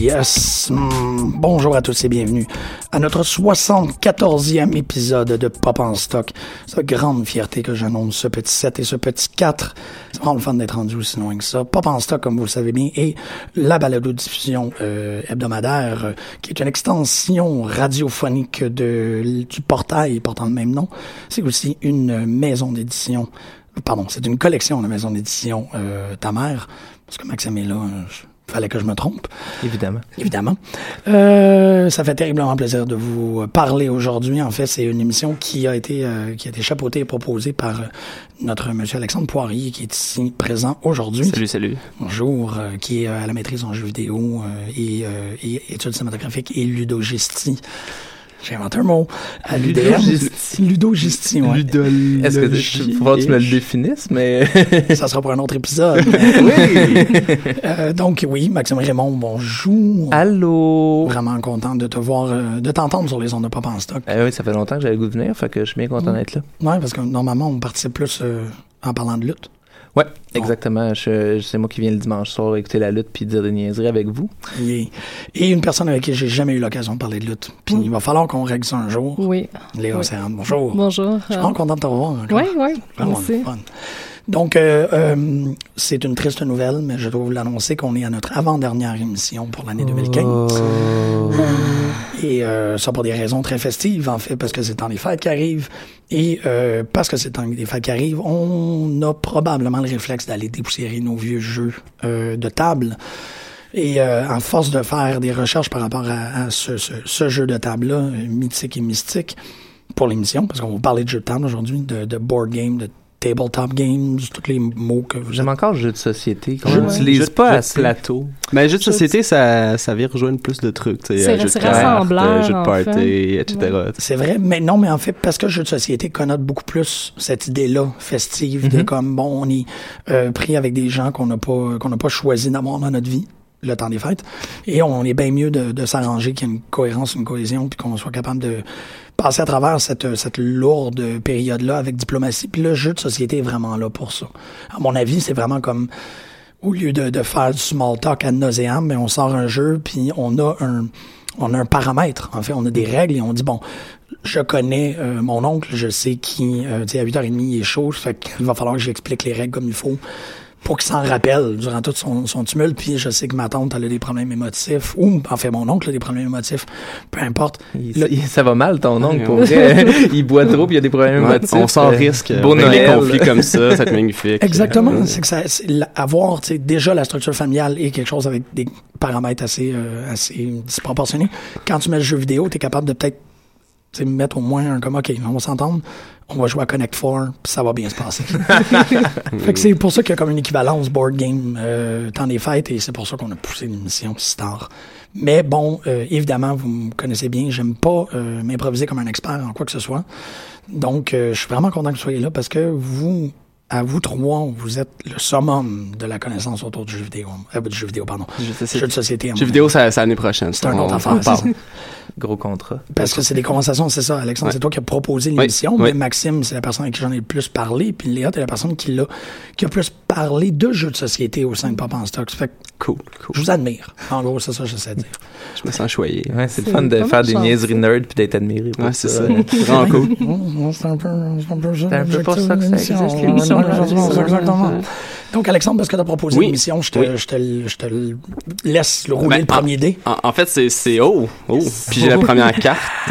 yes. Hmm, Bonjour à tous et bienvenue à notre 74e épisode de Pop en stock. C'est grande fierté que j'annonce ce petit 7 et ce petit 4. C'est vraiment le fun d'être rendu aussi loin que ça. Pop en stock, comme vous le savez bien, est la balado-diffusion euh, hebdomadaire euh, qui est une extension radiophonique du portail portant le même nom. C'est aussi une maison d'édition pardon, c'est une collection de maisons d'édition euh, ta mère, parce que Maxime est là, euh, fallait que je me trompe. Évidemment. Évidemment. Euh, ça fait terriblement plaisir de vous parler aujourd'hui. En fait, c'est une émission qui a été euh, qui a été chapeautée et proposée par euh, notre monsieur Alexandre Poirier, qui est ici présent aujourd'hui. Salut, salut. Bonjour, euh, qui est à la maîtrise en jeux vidéo et, et études cinématographiques et ludogistie. J'ai inventé un mot. À l'UDM. Ludogistie. Ludogistie, ouais. Est-ce que il faut falloir que tu me le définisses, mais. Ça sera pour un autre épisode. oui! Euh, donc oui, Maxime Raymond, bonjour. Allô! Vraiment content de te voir, euh, de t'entendre sur les ondes de Pop en stock. Eh oui, ça fait longtemps que j'avais le goût de venir, fait que je suis bien content d'être là. Ouais, parce que normalement, on participe plus euh, en parlant de lutte. Ouais, exactement. Je, c'est moi qui viens le dimanche soir écouter la lutte puis dire des niaiseries avec vous. Et, et une personne avec qui j'ai jamais eu l'occasion de parler de lutte. Puis il va falloir qu'on règle ça un jour. Oui. Léa Oui. Bonjour. Bonjour. Je suis vraiment content de te revoir. encore. Oui, oui, Vraiment fun. Donc, euh, euh, c'est une triste nouvelle, mais je dois vous l'annoncer qu'on est à notre avant-dernière émission pour l'année 2015. Et euh, ça pour des raisons très festives, en fait, parce que c'est le temps des fêtes qui arrivent. Et euh, parce que c'est le temps des fêtes qui arrivent, on a probablement le réflexe d'aller dépoussiérer nos vieux jeux euh, de table. Et euh, en force de faire des recherches par rapport à, à ce, ce, ce jeu de table-là, mythique et mystique, pour l'émission, parce qu'on va vous parler de jeux de table aujourd'hui, de, de board game, de tabletop games, tous les mots que vous J'aime encore le jeu de société. Qu'on n'utilise de- pas assez. plateau. Mais jeu de Jeu de- société, ça, ça vient rejoindre plus de trucs. tu sais, C'est- euh, jeu de c'est cartes, rassembleur, euh, jeu de en party, fait. etc. C'est vrai, mais non, mais en fait, parce que le jeu de société connote beaucoup plus cette idée-là festive de Mhm. comme bon, on est euh, pris avec des gens qu'on n'a pas qu'on n'a pas choisi d'avoir dans notre vie le temps des fêtes et on est bien mieux de, de s'arranger qu'il y ait une cohérence, une cohésion, puis qu'on soit capable de passer à travers cette cette lourde période-là avec diplomatie. Puis le jeu de société est vraiment là pour ça. À mon avis, c'est vraiment comme au lieu de, de faire du small talk ad nauseam, mais on sort un jeu puis on a un on a un paramètre. En fait, on a des règles et on dit bon, je connais euh, mon oncle, je sais qui, euh, tu sais, à 8h30 il est chaud, fait qu'il va falloir que j'explique les règles comme il faut pour qu'il s'en rappelle durant tout son, son tumulte. Puis je sais que ma tante elle a des problèmes émotifs ou en fait mon oncle a des problèmes émotifs, peu importe. Il- Le- il- ça va mal, ton oncle, pour vrai. il boit trop puis il y a des problèmes Ouais, émotifs. on s'en Euh, risque. Beau avec les Noël. conflits comme ça, ça va être magnifique. Exactement. C'est que ça, avoir, tu sais, déjà la structure familiale est quelque chose avec des paramètres assez, euh, assez disproportionnés. Quand tu mets le jeu vidéo, tu es capable de peut-être Tu sais, mettre au moins un comme, OK, on va s'entendre, on va jouer à Connect 4, puis ça va bien se passer. fait que c'est pour ça qu'il y a comme une équivalence board game euh, temps des fêtes, et c'est pour ça qu'on a poussé l'émission si tard. Mais bon, euh, évidemment, vous me connaissez bien, j'aime pas euh, m'improviser comme un expert en quoi que ce soit. Donc, euh, je suis vraiment content que vous soyez là parce que vous, à vous trois, vous êtes le summum de la connaissance autour du jeu vidéo. Euh, du jeu vidéo, pardon. Jeu de société. Jeu vidéo, c'est l'année prochaine. C'est un autre affaire. Gros contrat. Parce que c'est des conversations, c'est ça, Alexandre, Ouais. c'est toi qui as proposé l'émission, oui. mais Maxime, c'est la personne avec qui j'en ai le plus parlé, puis Léa, t'es la personne qui l'a, qui a plus parlé de jeux de société au sein de Pop en Stocks. Fait Cool, cool. je vous admire. En gros, c'est ça que j'essaie de dire. Je me sens choyé. Ouais, c'est le fun de faire des niaiseries nerd puis d'être admiré. Ouais, c'est ça. Vraiment cool. C'est un peu, c'est un peu ça. C'est un peu pour ça que ça existe, l'émission. exactement. Donc, Alexandre, parce que tu as proposé Oui. l'émission, je te, Oui. je, te, je te laisse le rouler Ben, le premier dé. En, en fait, c'est, c'est oh, oh. Puis j'ai la première carte.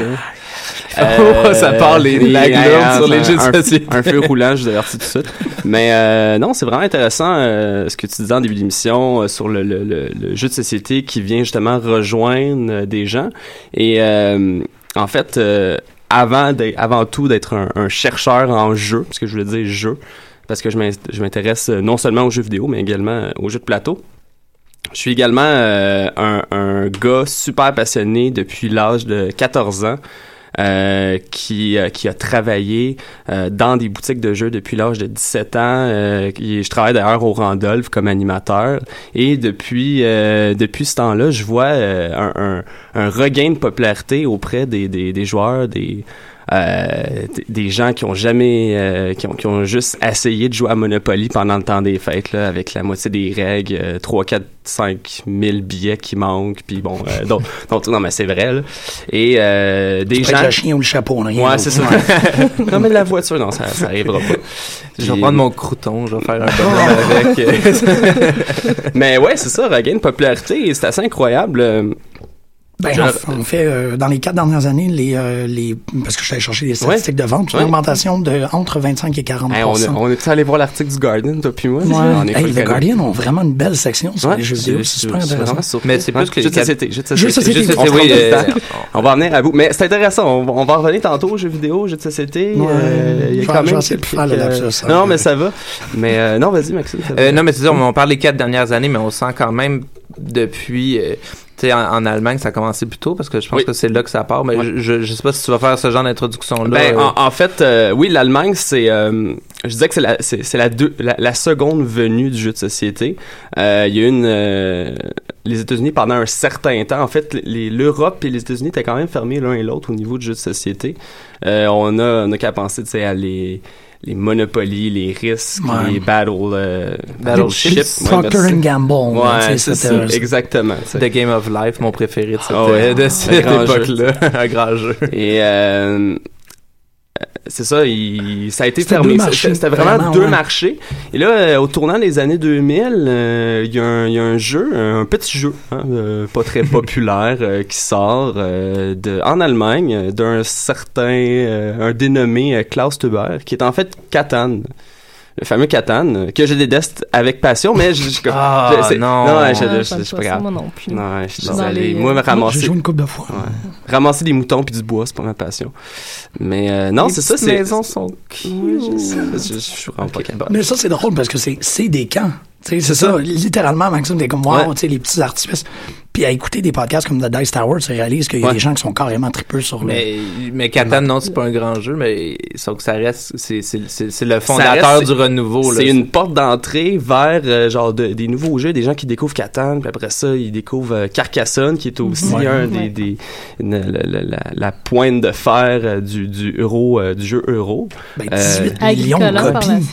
Oh, ça part les- la et, globe euh, sur les jeux de société. Un feu roulant, je vous tout de suite. Mais euh, non, c'est vraiment intéressant euh, ce que tu disais en début d'émission euh, sur le, le, le, le jeu de société qui vient justement rejoindre euh, des gens. Et euh, en fait, euh, avant, avant tout d'être un, un chercheur en jeu, parce que je voulais dire jeu, parce que je m'in- je m'intéresse euh, non seulement aux jeux vidéo, mais également euh, aux jeux de plateau. Je suis également euh, un, un gars super passionné depuis l'âge de 14 ans. euh, qui, euh, qui a travaillé euh, dans des boutiques de jeux depuis l'âge de 17 ans. Euh, je travaille d'ailleurs au Randolph comme animateur. Et depuis, euh, depuis ce temps-là, je vois euh, un, un, un regain de popularité auprès des, des, des joueurs, des, des gens qui ont jamais, euh, qui, ont, qui ont juste essayé de jouer à Monopoly pendant le temps des fêtes, là, avec la moitié des règles, euh, 3, 4, 5 000 billets qui manquent, puis bon, euh, donc, donc, non, mais c'est vrai, là. Et euh, des gens... le chien ou le chapeau, rien Ouais, c'est ça. non, mais de la voiture, non, ça, ça arrivera pas. Je vais prendre mon crouton, je vais faire un bonhomme avec. euh, mais ouais, c'est ça, regain de popularité, et c'est assez incroyable. Ben, en, en fait, euh, dans les quatre dernières années, les, euh, les, parce que je suis allé chercher les statistiques de vente, une Ouais. augmentation de entre 25 et 40 hey, on, est- on est allé voir l'article du Guardian, toi puis moi? Ouais. On est Hey, calé. Guardian ont vraiment une belle section sur Ouais, les jeux je- vidéo. C'est super intéressant. Mais c'est plus que jeux de les société, jeux de société. oui, euh, le. On va en venir à bout. Mais c'est intéressant. On, va- on va en revenir tantôt aux jeux vidéo, jeux de société. Euh, il y Je a quand même le Non, mais ça va. Mais euh, non, vas-y, Maxime. Euh, non, mais c'est ça, on, on parle des quatre dernières années, mais on sent quand même depuis, euh, sais, en, en Allemagne, ça a commencé plus tôt parce que je pense Oui. que c'est là que ça part. Mais Ouais. je, je, sais pas si tu vas faire ce genre d'introduction-là. Ben, euh, en, en fait, euh, oui, l'Allemagne, c'est, euh, je disais que c'est la, c'est, c'est la, deux, la, la seconde venue du jeu de société. Il y a eu une, les États-Unis pendant un certain temps. En fait, les, l'Europe et les États-Unis étaient quand même fermés l'un et l'autre au niveau du jeu de société. On a, on a qu'à penser, tu sais, à les, les Monopoly, les risques, Ouais. les battle, euh, Battleship. Ouais, Procter merci. and Gamble. Ouais, c'est c'était- ça, exactement. tu sais. The Game of Life, mon préféré de cette, Ah ouais. de cette époque-là. un grand jeu. Et euh, c'est ça, il, ça a été fermé. C'était- vraiment, vraiment, deux ouais. marchés. Et là, euh, au tournant des années 2000, euh, il y, a un- il y a un jeu, un petit jeu, hein, euh, pas très populaire, qui sort de, en Allemagne d'un certain, un dénommé Klaus Teuber, qui est en fait Catan. Le fameux Catan, euh, que je déteste avec passion, mais je, je- Ah, je- non. non, Ah, je, j'aime je- je- pas c'est pas ça, grave. moi non plus. Non, je suis désolé. les, Moi, me euh, J'ai ramasser, joué une couple de fois. Ouais. ramasser des moutons puis du bois, c'est pas ma passion. Mais euh, non, Les c'est ça, c'est. maisons sont Oui, je sais. Je, je suis vraiment pas capable. Mais ça, c'est drôle parce que c'est c'est des camps. Tu sais, C'est ça, littéralement, Maxime, t'es comme, wow, Ouais. tu sais, les petits artifices. Puis à écouter des podcasts comme The Dice Tower, tu réalises qu'il y a Ouais. des gens qui sont carrément tripeux sur le... Mais, mais Catan, non, c'est pas un grand jeu, mais sauf que ça reste, c'est, c'est, c'est, c'est le fondateur reste- du renouveau, là. C'est une porte d'entrée vers euh, genre de- des nouveaux jeux, des gens qui découvrent Catan, puis après ça ils découvrent euh, Carcassonne, qui est aussi Ouais. un des, des une- la, la- la- la pointe de fer euh, du du euro euh, du jeu euro. Ben, Euh, 18 millions de Agricola, par la copies.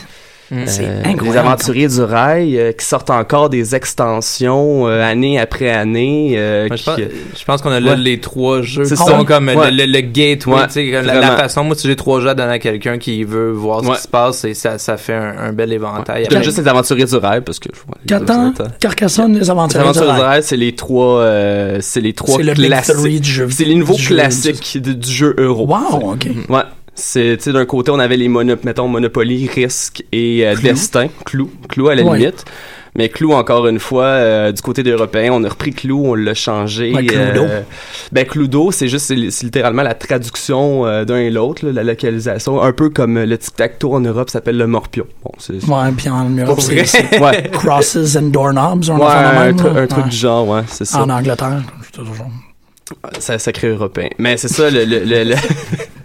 C'est Euh, incroyable. Les aventuriers du rail euh, qui sortent encore des extensions euh, année après année. euh, Moi, je, qui- pense, je pense qu'on a là Ouais. les trois jeux C'est qui ça. sont comme Ouais. le, le- le gateway, Ouais, tu sais, comme la, façon, moi, si j'ai trois jeux à donner à quelqu'un qui veut voir ce qui se passe, et ça, ça fait un, un bel éventail. Je donne juste les aventuriers du rail parce que les Catan. Carcassonne, les Les aventuriers du aventuriers du rail. rail, c'est les trois, euh, c'est les trois le classiques. Three du jeu. C'est les jeu. classiques de- du jeu euro. Wow, OK. Ouais. C'est, d'un côté, on avait les mono, mettons, Monopoly, Risque et euh, Clou. Destin. Clou. Clou à la Ouais. limite. Mais Clou, encore une fois, euh, du côté des Européens, on a repris Clou, on l'a changé. Ouais, Cluedo. euh, ben, Cluedo, c'est juste, c'est, littéralement la traduction euh, d'un et l'autre, la localisation. Un peu comme euh, le tic-tac-toe en Europe s'appelle le morpion. Bon, c'est... Ouais, puis en Europe, c'est Ouais. crosses and doorknobs, on Ouais, un, même, un truc du genre, ouais, c'est ça. En Angleterre, c'est toujours. Ça sacré européen. Mais c'est ça le, le, le- le-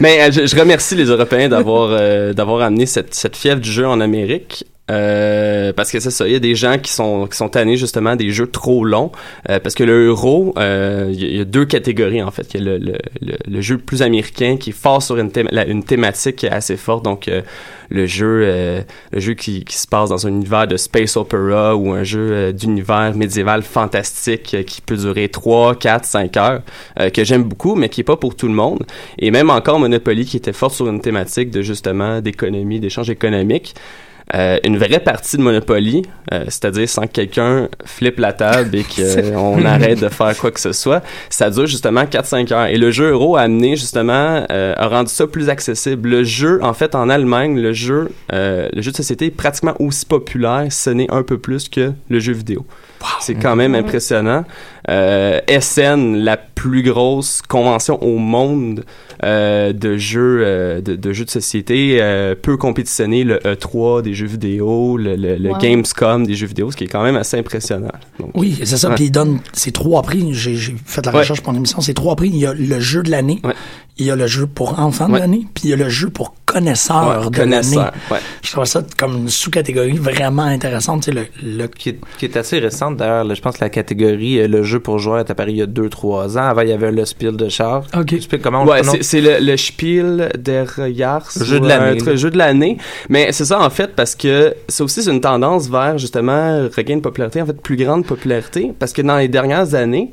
Mais euh, je, je remercie les Européens d'avoir euh, d'avoir amené cette cette fièvre du jeu en Amérique. Euh, parce que c'est ça, il y a des gens qui sont qui sont tannés justement des jeux trop longs euh, parce que le euro, euh, il y, a- deux catégories en fait. Il y a le, le, le, le jeu plus américain qui est fort sur une, une thématique assez forte, donc euh, le jeu euh, le jeu qui, qui se passe dans un univers de space opera ou un jeu euh, d'univers médiéval fantastique qui peut durer 3, 4, 5 heures, que j'aime beaucoup, mais qui est pas pour tout le monde. Et même encore Monopoly qui était fort sur une thématique de justement d'économie, d'échange économique. Euh, une vraie partie de Monopoly, euh, c'est-à-dire sans que quelqu'un flippe la table et qu'on arrête de faire quoi que ce soit, ça dure justement 4-5 heures. Et le jeu euro a amené justement, euh, a rendu ça plus accessible. Le jeu, en fait, en Allemagne, le jeu, euh, le jeu de société est pratiquement aussi populaire, ce n'est un peu plus que le jeu vidéo. C'est quand même impressionnant. Euh, SN, la plus grosse convention au monde euh, de jeux euh, de, de jeux de société, euh, peut compétitionner le E3 des jeux vidéo, le, le, le Wow. Gamescom des jeux vidéo, ce qui est quand même assez impressionnant. Donc, Oui, c'est ça. Ouais. Puis il donne ces trois prix. J'ai fait la Ouais. recherche pour l'émission. Ces trois prix. Il y a le jeu de l'année. Ouais. Il y a le jeu pour enfants de Ouais. l'année. Puis il y a le jeu pour ouais, de connaisseur, l'année. ouais. Je trouve ça comme une sous-catégorie vraiment intéressante. Tu sais, le, le qui est, qui est assez récente d'ailleurs. Je pense que la catégorie euh, le jeu pour joueurs est apparue il y a 2-3 ans. Avant, il y avait le Spiel de char. OK. Tu sais comment on Ouais, c'est le, le Spiel der Jahres. Jeu de l'année. Jeu de l'année. Mais c'est ça, en fait, parce que c'est aussi c'est une tendance vers, justement, regain de popularité, en fait, plus grande popularité. Parce que dans les dernières années,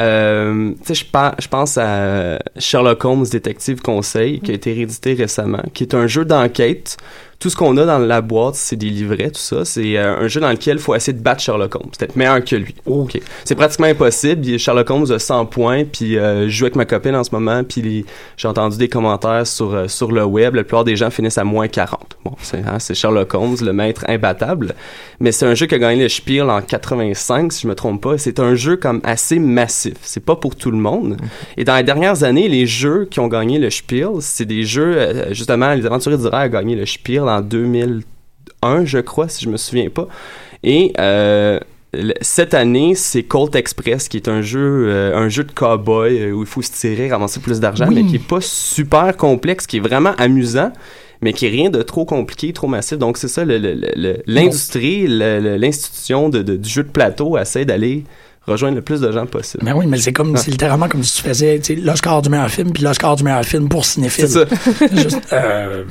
euh, tu sais, je pa- je pense à Sherlock Holmes Détective Conseil, qui a été réédité récemment, qui est un jeu d'enquête. Tout ce qu'on a dans la boîte, c'est des livrets, tout ça. C'est euh, un jeu dans lequel il faut essayer de battre Sherlock Holmes, peut-être meilleur que lui. Ok. C'est pratiquement impossible. Sherlock Holmes a 100 points, puis euh, je joue avec ma copine en ce moment, puis les- j'ai entendu des commentaires sur, euh, sur le web. La plupart des gens finissent à moins 40. Bon, c'est hein, Sherlock Holmes, le maître imbattable. Mais c'est un jeu qui a gagné le Spiel en 85, si je me trompe pas. C'est un jeu comme assez massif. C'est pas pour tout le monde. Et dans les dernières années, les jeux qui ont gagné le Spiel, c'est des jeux, euh, justement, Les Aventuriers du Rail a gagné le Spiel en 2001, je crois, si je me souviens pas. Et euh, cette année, c'est Colt Express, qui est un jeu, euh, un jeu de cowboy euh, où il faut se tirer, ramasser plus d'argent, Oui. mais qui est pas super complexe, qui est vraiment amusant, mais qui est rien de trop compliqué, trop massif. Donc c'est ça, l'industrie, l'institution de, de- du jeu de plateau essaie d'aller rejoindre le plus de gens possible. Mais oui, mais c'est comme, c'est littéralement comme si tu faisais, tu sais, l'Oscar du meilleur film, puis l'Oscar du meilleur film pour cinéphile. C'est ça. Juste, euh,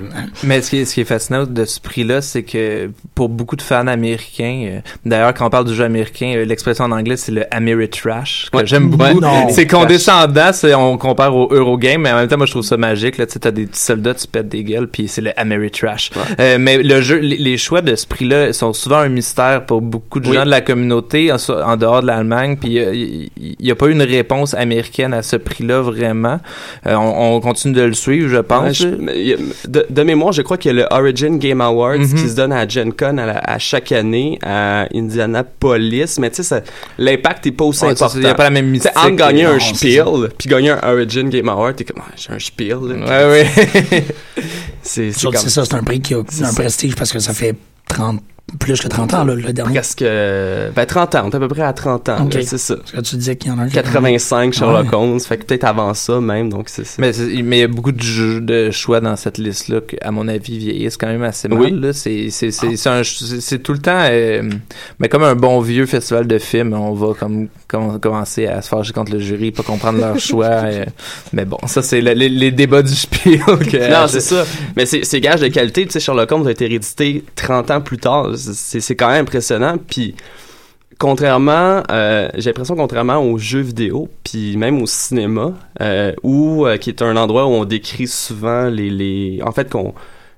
Mais ce qui est, ce qui est fascinant de ce prix-là, c'est que pour beaucoup de fans américains, euh, d'ailleurs, quand on parle du jeu américain, euh, l'expression en anglais, c'est le Ameritrash, que Ouais. j'aime beaucoup. Ouais. C'est condescendant, c'est, on compare au Eurogame, mais en même temps, moi, je trouve ça magique. Là, tu sais, t'as des petits soldats, tu pètes des gueules, puis c'est le Ameritrash. Euh, mais le jeu, les, les choix de ce prix-là sont souvent un mystère pour beaucoup de Oui. gens de la communauté en, en dehors de l'Allemagne, puis euh, il n'y a pas eu une réponse américaine à ce prix-là, vraiment. Euh, on, on continue de le suivre, je pense. Ouais, je- de, de mémoire, je crois qu'il y a le Origin Game Awards Mhm. qui se donne à Gen Con à, la- à chaque année à Indianapolis, mais tu sais, l'impact est pas aussi Ouais, important. Il n'y a pas la même mystique. entre gagner un Spiel puis gagner un Origin Game Award, t'es comme, ah, j'ai un Spiel. là. Ouais, ouais. C'est c'est c'est comme ça, c'est un prix qui a C'est un prestige parce que ça fait 30, plus que 30 ans, là, le dernier. presque euh, ben, 30 ans. On est à peu près à 30 ans. Ok. là, C'est ça. Parce que tu disais qu'il y en a un qui- 85 Sherlock Ouais. Holmes. Fait que peut-être avant ça même. Donc c'est c'est- Mais c'est- mais il y a beaucoup de, jeux- de choix dans cette liste-là qui, à mon avis, vieillissent quand même assez mal. Oui. là. C'est tout le temps... euh, mais comme un bon vieux festival de films, on va comme, com- commencer à se fâcher contre le jury, pas comprendre leurs choix. euh, mais bon, ça, c'est le- les, les débats du spiel. Non, c'est ça. Mais c'est c'est gage de qualité. Tu sais, Sherlock Holmes a été réédité 30 ans plus tard. C'est quand même impressionnant. Puis, contrairement, euh, j'ai l'impression, contrairement aux jeux vidéo, puis même au cinéma, euh, où, euh, qui est un endroit où on décrit souvent les... les en fait, qu'on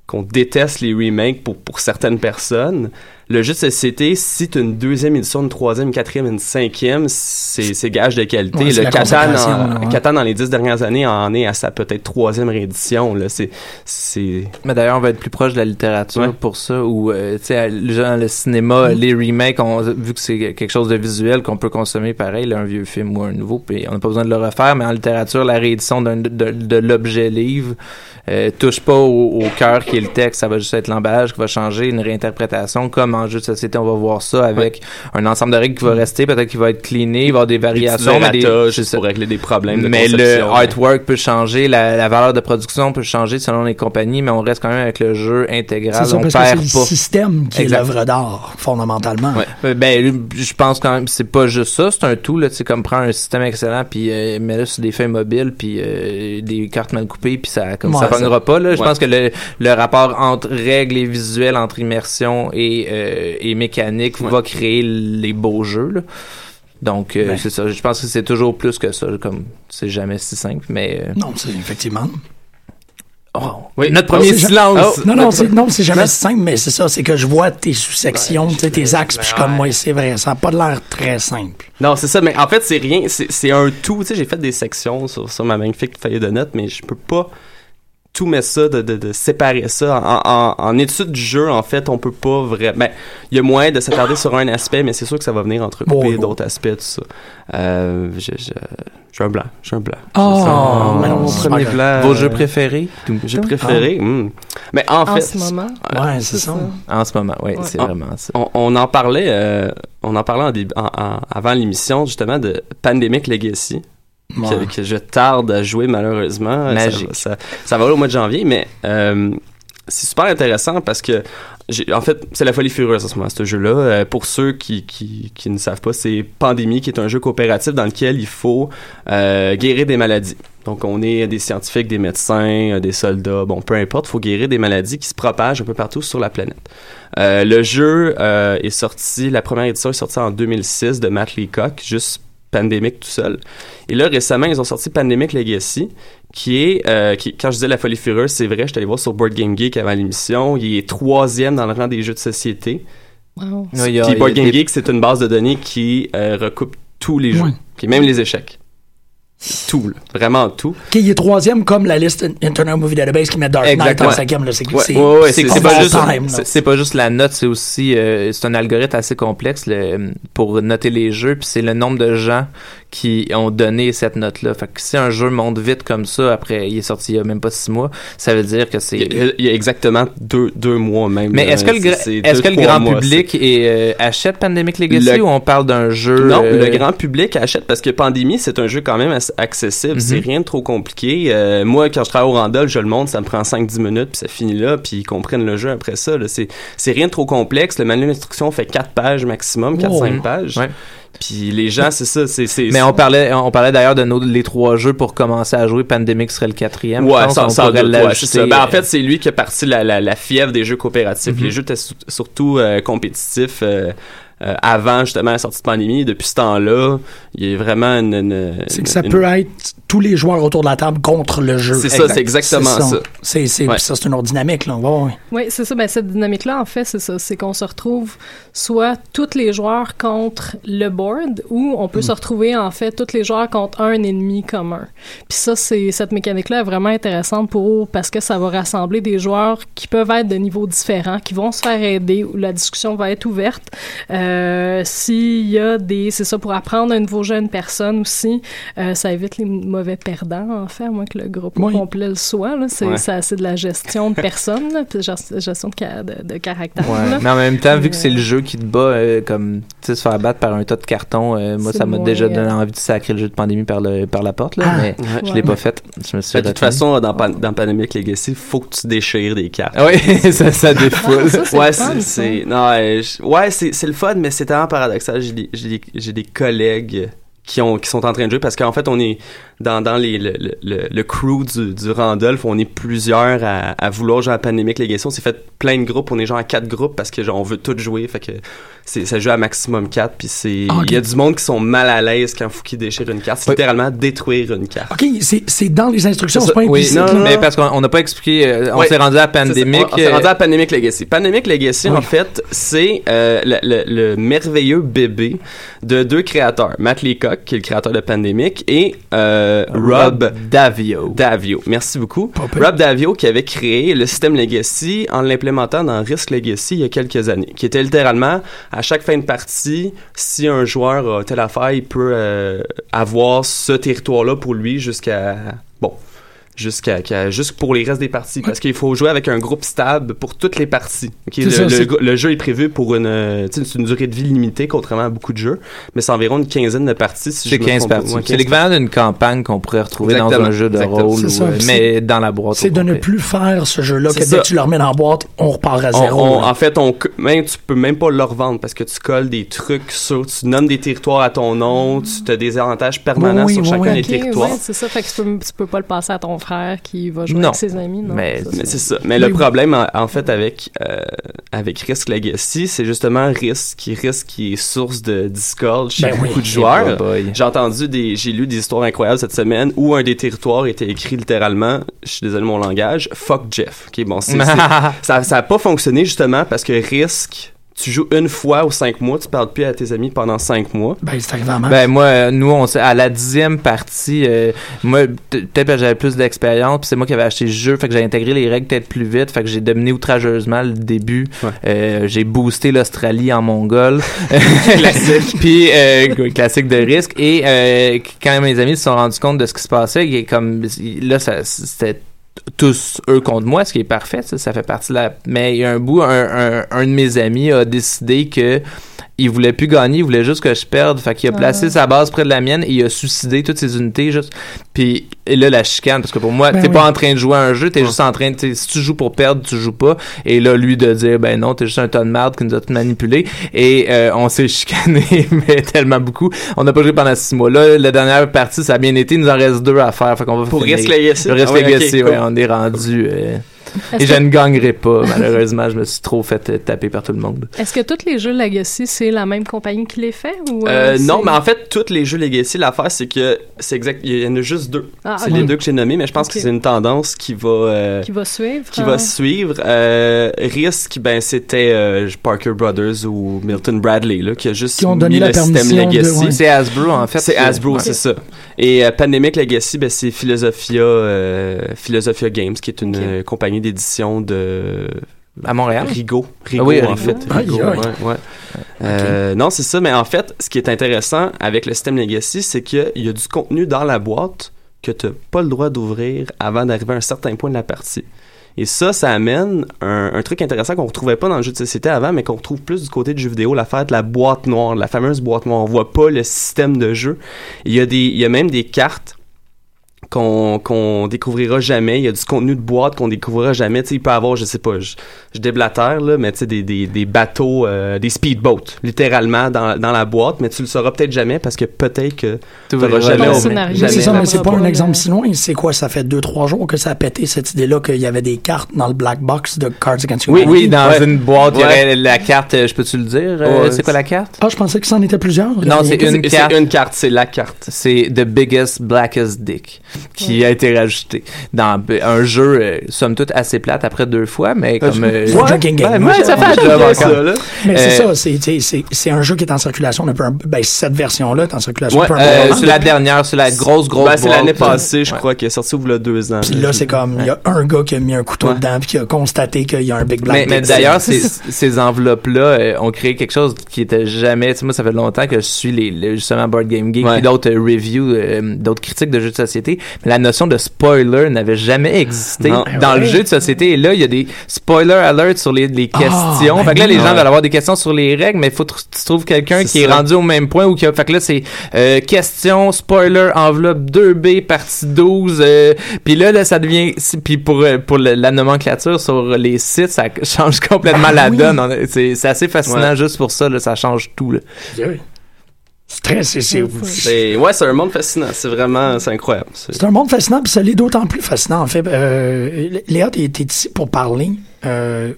qu'on déteste les remakes pour, pour certaines personnes, le jeu de société, si tu une deuxième édition, une troisième, une quatrième, une cinquième, c'est c'est gage de qualité. Ouais, le Catan, en- ouais. Catan, dans les dix dernières années, en est à sa peut-être troisième réédition. Là, c'est c'est Mais d'ailleurs, on va être plus proche de la littérature Ouais. pour ça, ou euh, tu sais, le genre le cinéma, les remakes, on, vu que c'est quelque chose de visuel qu'on peut consommer pareil, là, un vieux film ou un nouveau, puis on n'a pas besoin de le refaire. Mais en littérature, la réédition d'un- de, de, de l'objet livre euh, touche pas au, au cœur qui est le texte, ça va juste être l'emballage qui va changer, une réinterprétation. Comme en jeu de société, on va voir ça avec un ensemble de règles qui va rester, peut-être qu'il va être cleané, il va y avoir des des variations, mais des, c'est ça. pour régler des problèmes de Mais le artwork peut changer, la, la valeur de production peut changer selon les compagnies, mais on reste quand même avec le jeu intégral. C'est ça, on parce que perd c'est le pas. système qui Exact. est l'œuvre d'art, fondamentalement. Ouais. Euh, Ben, je pense quand même, c'est pas juste ça, c'est un tout, là, tu sais, comme prendre un système excellent, puis euh, mets-le sur des feuilles mobiles, puis euh, des cartes mal coupées, puis ça, comme Ouais, ça pognera pas, là. Je Ouais. pense que le, le rapport entre règles et visuels, entre immersion et, euh, et mécanique Ouais. va créer les beaux jeux, là. Donc, euh, Ben. c'est ça. Je pense que c'est toujours plus que ça, comme, c'est jamais si simple, mais... euh, Non, c'est effectivement. Oh, Oui. notre premier Oh, c'est- silence. Non, non, c'est, non, c'est jamais si simple, mais c'est ça, c'est que je vois tes sous-sections, sais, tes axes, puis je suis comme, moi, c'est vrai, ça n'a pas l'air très simple. Non, c'est ça, mais en fait, c'est rien, c'est c'est un tout. Tu sais, j'ai fait des sections sur, sur ma magnifique feuille de notes, mais je peux pas tout mettre ça, de, de, de séparer ça. En, en, en étude du jeu, en fait, on peut pas vraiment... Ben, il y a moyen de s'attarder sur un aspect, mais c'est sûr que ça va venir entrecouper Bon, bon. d'autres aspects, tout ça. Euh, je, je, j'ai un blanc, j'ai un blanc. Oh, non, c'est premier blanc. Vos euh, jeux préférés? J'ai préféré. hmm. Mais en, En fait, ce moment. Ouais, c'est ça. En ce moment, oui, Ouais. c'est Ah. vraiment ça. on, on en parlait, euh, on en parlait en début- en- en- avant l'émission justement de Pandemic Legacy. Ouais. que, que je tarde à jouer malheureusement. Magique. Ça, ça, ça va aller au mois de janvier, mais euh, c'est super intéressant parce que en fait, c'est la folie furieuse en ce moment, ce jeu-là. Euh, pour ceux qui, qui, qui ne savent pas, c'est Pandémie, qui est un jeu coopératif dans lequel il faut euh, guérir des maladies. Donc, on est des scientifiques, des médecins, des soldats, bon, peu importe, il faut guérir des maladies qui se propagent un peu partout sur la planète. Euh, le jeu est sorti, la première édition est sortie en 2006 de Matt Leacock, juste Pandemic tout seul. Et là, récemment, ils ont sorti Pandemic Legacy, qui est, euh, qui, quand je disais la folie furieuse, c'est vrai, je suis allé voir sur Board Game Geek avant l'émission, il est troisième dans le rang des jeux de société. Wow. Oui, a- Puis Board Game des- Geek, c'est une base de données qui euh, recoupe tous les jeux, puis même les échecs. Tout, là. vraiment tout. OK, il est troisième comme la liste Internet Movie Database qui met Dark Knight en cinquième. C'est- c'est pas juste la note c'est aussi euh, c'est un algorithme assez complexe le- pour noter les jeux puis c'est le nombre de gens qui ont donné cette note là fait que si un jeu monte vite comme ça après il est sorti il y a même pas six mois ça veut dire que c'est Il y a, il y a exactement deux, deux mois même. mais est-ce que le, deux, que le grand mois, public est, euh, achète Pandemic Legacy Le- ou on parle d'un jeu Non, euh, le grand public achète parce que Pandémie, c'est un jeu quand même accessible. Mhm. C'est rien de trop compliqué. Euh, moi, quand je travaille au Randall, je le monte, ça me prend 5-10 minutes, puis ça finit là, puis ils comprennent le jeu après ça. C'est c'est rien de trop complexe. Le manuel d'instruction fait 4 pages maximum, 4-5 Oh. pages. Ouais. Puis les gens, c'est ça. c'est c'est- mais on parlait on parlait d'ailleurs de nos les trois jeux pour commencer à jouer Pandemic serait le quatrième Ouais, pense, sans, sans doute, ouais, ça. Ben, en euh, fait, c'est lui qui a parti la, la, la fièvre des jeux coopératifs. Mhm. Les jeux étaient surtout euh, compétitifs euh, euh, avant justement la sortie de pandémie. Depuis ce temps-là, il y a vraiment une... une- C'est que ça une- peut être tous les joueurs autour de la table contre le jeu. C'est ça, c'est exactement ça. C'est, c'est, Ouais. puis ça, c'est une autre dynamique, là. Ouais. Oui, c'est ça. Ben, cette dynamique-là, en fait, c'est ça. C'est qu'on se retrouve soit tous les joueurs contre le board ou on peut se retrouver, en fait, tous les joueurs contre un ennemi commun. Puis ça, c'est, cette mécanique-là est vraiment intéressante pour, parce que ça va rassembler des joueurs qui peuvent être de niveaux différents, qui vont se faire aider, où la discussion va être ouverte. Euh, s'il y a des, c'est ça, pour apprendre nouveau à une personne aussi, euh, ça évite les mauvais perdants, en fait, à moins que le groupe Oui. complet le soit, là. C'est, Ouais. ça, c'est de la gestion de personnes, là, puis gest- gestion de, ca- de, de caractère. Ouais, là. mais en même temps, vu que c'est Euh, le jeu qui te bat, euh, comme, tu sais, se faire battre par un tas de cartons, euh, moi, C'est ça m'a déjà euh, donné envie de sacrer le jeu de pandémie par, le, par la porte, là, Ah. mais Ouais. je l'ai pas fait. Je me suis De toute façon, dans, Pan- dans Pandemic Legacy, faut que tu déchires des cartes. Ah Oui, ça, ça défoule. Ah, ça, c'est ouais, c'est, ça. c'est- non, ouais, c'est, c'est le fun, mais c'est tellement paradoxal. J'ai des, des, des collègues qui ont qui sont en train de jouer parce qu'en fait on est dans dans les le, le, le crew du, du Randolph on est plusieurs à, à vouloir jouer à Pandemic Legacy on s'est fait plein de groupes on est genre à quatre groupes parce que genre on veut tout jouer fait que c'est ça joue à maximum 4 puis c'est il Ah, ok. y a du monde qui sont mal à l'aise quand faut qu'ils déchirent une carte c'est littéralement détruire une carte OK, c'est c'est dans les instructions, C'est pas Oui, non, mais parce qu'on on n'a pas expliqué, euh, on Ouais. s'est rendu à C'est ça. Pandemic. On, on s'est euh, rendu à Pandemic Legacy. Pandemic Legacy, en fait, c'est euh, le, le- le merveilleux bébé de deux créateurs. Matt Leacock, qui est le créateur de Pandemic, et euh, Rob Davio. Davio. Merci beaucoup. Rob Davio qui avait créé le système Legacy en l'implémentant dans Risk Legacy il y a quelques années, qui était littéralement à chaque fin de partie, si un joueur a telle affaire, il peut euh, avoir ce territoire-là pour lui jusqu'à jusqu'à qu'à- juste pour les restes des parties parce qu'il faut jouer avec un groupe stable pour toutes les parties. Le, ça, le- c'est- le jeu est prévu pour une, durée de vie limitée contrairement à beaucoup de jeux, mais c'est environ une quinzaine de parties si C'est je me 15 trompe pas. parties. Ouais, c'est 15 l'équivalent d'une campagne qu'on pourrait retrouver dans un jeu de Exactement. rôle, C'est ou, ça, euh, mais dans la boîte. C'est de ne plus faire ce jeu-là que dès que tu le remets dans la boîte, on repart à zéro. on- en fait, on, même, tu peux même pas le revendre parce que tu colles des trucs sur, tu nommes des territoires à ton nom, tu as des avantages permanents Oui, sur oui, chacun oui. des territoires. c'est ça. Fait que tu peux, tu peux pas le passer à ton frère qui va jouer Non. avec ses amis, non? Mais- c'est- ça. Mais Oui, le oui. problème, en, en fait, avec euh, avec Risk Legacy, c'est justement Risk qui Risk qui est source de discord chez Ben oui. beaucoup de Oh joueurs. J'ai entendu des, j'ai lu des histoires incroyables cette semaine où un des territoires était écrit littéralement, je suis désolé de mon langage, fuck Jeff. Ok, bon, c'est- ça, ça a pas fonctionné justement parce que Risk, tu joues une fois ou cinq mois, tu parles plus à tes amis pendant cinq mois. Ben, c'est arrivé Max. Ben moi, euh, nous, on à la dixième partie, euh, moi, peut-être que j'avais plus d'expérience, puis c'est moi qui avais acheté le jeu, fait que j'ai intégré les règles peut-être plus vite, fait que j'ai dominé outrageusement le début. Ouais. Euh, j'ai boosté l'Australie en mongol. classique. puis euh, classique de risque. Et euh, quand mes amis se sont rendus compte de ce qui se passait, il est comme là, ça, c'était tous eux contre moi, ce qui est parfait, ça, ça fait partie de la... Mais il y a un bout, un, un, un de mes amis a décidé que il voulait plus gagner, il voulait juste que je perde. Fait qu'il a placé Ah. sa base près de la mienne et il a suicidé toutes ses unités juste. Puis et là la chicane parce que pour moi, Ben t'es oui. pas en train de jouer à un jeu, t'es juste en train de si tu joues pour perdre, tu joues pas. Et là lui de dire ben non, t'es juste un tas de merde qui nous a tout manipulé et euh, on s'est chicané mais tellement beaucoup. On n'a pas joué pendant six mois. Là la dernière partie ça a bien été, il nous en reste deux à faire. Fait qu'on va Pour finir. Risk Legacy. Ah ouais, cool. ouais, on est rendu. euh, et je que- ne gagnerai pas, malheureusement. Je me suis trop fait euh, taper par tout le monde. Est-ce que tous les jeux Legacy, c'est la même compagnie qui les fait? Ou, Euh, c'est- non, mais en fait, tous les jeux Legacy, l'affaire, c'est que c'est exact. Il y en a juste deux. Ah, c'est les deux que j'ai nommés, mais je pense que c'est une tendance qui va. euh, Qui va suivre? qui hein? va suivre. Euh, Risk, ben c'était euh, Parker Brothers ou Milton Bradley là, qui a juste Qui ont donné mis la le système Legacy. ouais. C'est Hasbro, en fait. C'est Hasbro, Ouais. c'est ça. Et euh, Pandemic Legacy, ben, c'est Philosophia, euh, Philosophia Games, qui est une euh, compagnie d'édition de À Montréal? Rigaud. Rigaud, Ah oui, en fait. Rigaud, ouais, ouais. Euh, non, c'est ça, mais en fait, ce qui est intéressant avec le système Legacy, c'est qu'il y a du contenu dans la boîte que tu n'as pas le droit d'ouvrir avant d'arriver à un certain point de la partie. Et ça, ça amène un, un truc intéressant qu'on ne retrouvait pas dans le jeu de société avant, mais qu'on retrouve plus du côté du jeu vidéo, l'affaire de la boîte noire, la fameuse boîte noire. On voit pas le système de jeu. Il y a, des, il y a même des cartes qu'on qu'on découvrira jamais. Il y a du contenu de boîte qu'on découvrira jamais. Tu sais, il peut y avoir, je sais pas, je, je déblatère, là, mais tu sais, des, des, des bateaux, euh, des speedboats, littéralement, dans, dans la boîte, mais tu le sauras peut-être jamais parce que peut-être que tu verras jamais c'est ça, mais c'est pas un le- exemple si loin. C'est quoi? Ça fait deux, trois jours que ça a pété cette idée-là qu'il y avait des cartes dans le black box de Cards Against Oui, Humanity? oui, dans Ouais. une boîte, il y Ouais. aurait la carte, euh, je peux-tu le dire? euh, Ouais, c'est quoi la carte? Ah, je pensais que c'en était plusieurs. Non, c'est une carte. c'est une carte, c'est la carte. C'est The Biggest Blackest Dick qui a été rajouté dans un jeu, euh, somme toute, assez plate après deux fois, mais comme... euh, Ouais, Game. ouais, ouais, ça fait un job encore. ça, là. Mais c'est Euh, ça, c'est- un jeu qui est en circulation depuis un ben, cette version-là est en circulation Ouais, depuis un Euh, c'est la dernière, c'est la grosse, grosse Ben, c'est l'année passée, je Ouais. crois, qui est sorti il y a deux ans. Puis là, c'est comme, il y a un gars qui a mis un couteau Ouais. dedans puis qui a constaté qu'il y a un Big Black Mais, d'ailleurs, ces, enveloppes-là euh, ont créé quelque chose qui était jamais. Tu sais, moi, ça fait longtemps que je suis les, justement Board Game Geek et d'autres reviews, d'autres critiques de jeux de société. Mais la notion de spoiler n'avait jamais existé Non. dans le Ouais. jeu de société. Et là, il y a des spoiler alerts sur les, les Ah, questions. ben fait que là, les oui. gens veulent avoir des questions sur les règles, mais il faut que tu trouves quelqu'un qui est rendu au même point ou qui a. Fait que là, c'est euh, question spoiler enveloppe 2B partie 12. euh, puis là, là, ça devient. Puis pour euh, pour le- la nomenclature sur les sites, ça change complètement Ah la oui. donne. C'est c'est assez fascinant Ouais. juste pour ça. Là, ça change tout. Là. C'est très, c'est, c'est, C'est, ouais, c'est un monde fascinant. C'est vraiment, c'est incroyable. C'est- un monde fascinant, puis ça l'est d'autant plus fascinant, en fait. Euh, Léa, t'es, ici pour parler, euh,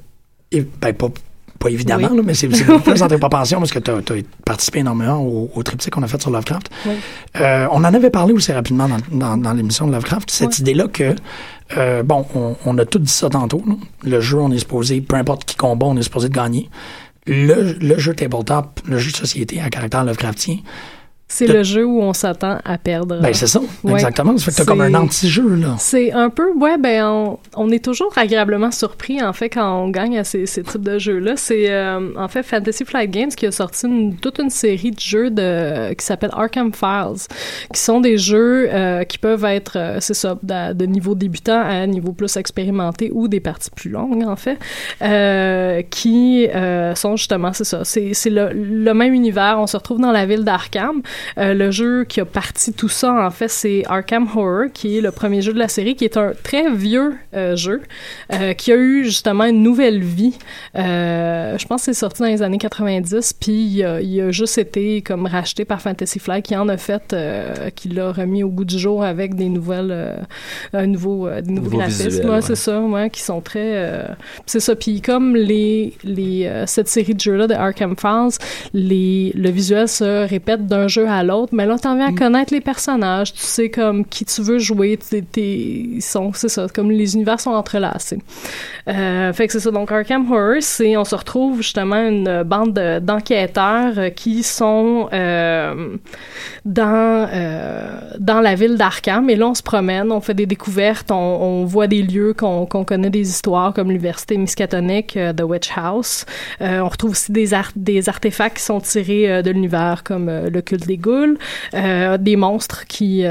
et, ben, pas, pas évidemment, Oui. là, mais c'est, beaucoup plus dans tes propensions, parce que t'as, t'as participé énormément au, au triptyque qu'on a fait sur Lovecraft. Oui. Euh, on en avait parlé aussi rapidement dans, dans, dans l'émission de Lovecraft, cette idée-là que, euh, bon, on, on a tout dit ça tantôt, là. le jeu, on est supposé, peu importe qui combat, on est supposé de gagner. Le, le jeu tabletop, le jeu de société à caractère Lovecraftien, C'est le jeu où on s'attend à perdre. ben c'est ça, Ouais. exactement. Ça fait que t'as comme un anti-jeu, là. C'est un peu, ouais, ben, on, on est toujours agréablement surpris, en fait, quand on gagne à ces, ces types de jeux-là. C'est, euh, en fait, Fantasy Flight Games qui a sorti une- toute une série de jeux de, qui s'appelle Arkham Files, qui sont des jeux euh, qui peuvent être, euh, c'est ça, de, de niveau débutant à niveau plus expérimenté ou des parties plus longues, en fait, euh, qui euh, sont justement, c'est ça, c'est, c'est le, le même univers. On se retrouve dans la ville d'Arkham. Euh, le jeu qui a parti tout ça, en fait, c'est Arkham Horror, qui est le premier jeu de la série, qui est un très vieux euh, jeu, euh, qui a eu justement une nouvelle vie. Je pense que c'est sorti dans les années 90, puis il a, juste été comme racheté par Fantasy Flight, qui en a fait, qui l'a remis au goût du jour avec des nouvelles, un nouveau, des nouveaux Nouveau graphismes. visuel, Ouais, ouais. c'est ça, ouais, qui sont très. c'est ça. Puis comme les, les, cette série de jeux-là de Arkham Files, les, le visuel se répète d'un jeu à l'autre, mais là, t'en Mm. viens à connaître les personnages, tu sais comme qui tu veux jouer, t'es- t'es- ils sont, c'est ça, comme les univers sont entrelacés. Euh, fait que c'est ça. Donc, Arkham Horror, c'est, on se retrouve justement une bande de- d'enquêteurs euh, qui sont euh, dans, euh, dans la ville d'Arkham. Et là, on se promène, on fait des découvertes, on, on voit des lieux qu'on qu'on connaît des histoires comme l'université Miskatonic, euh, The Witch House. On retrouve aussi des, ar- des artefacts qui sont tirés de l'univers comme le culte des euh, des monstres qui...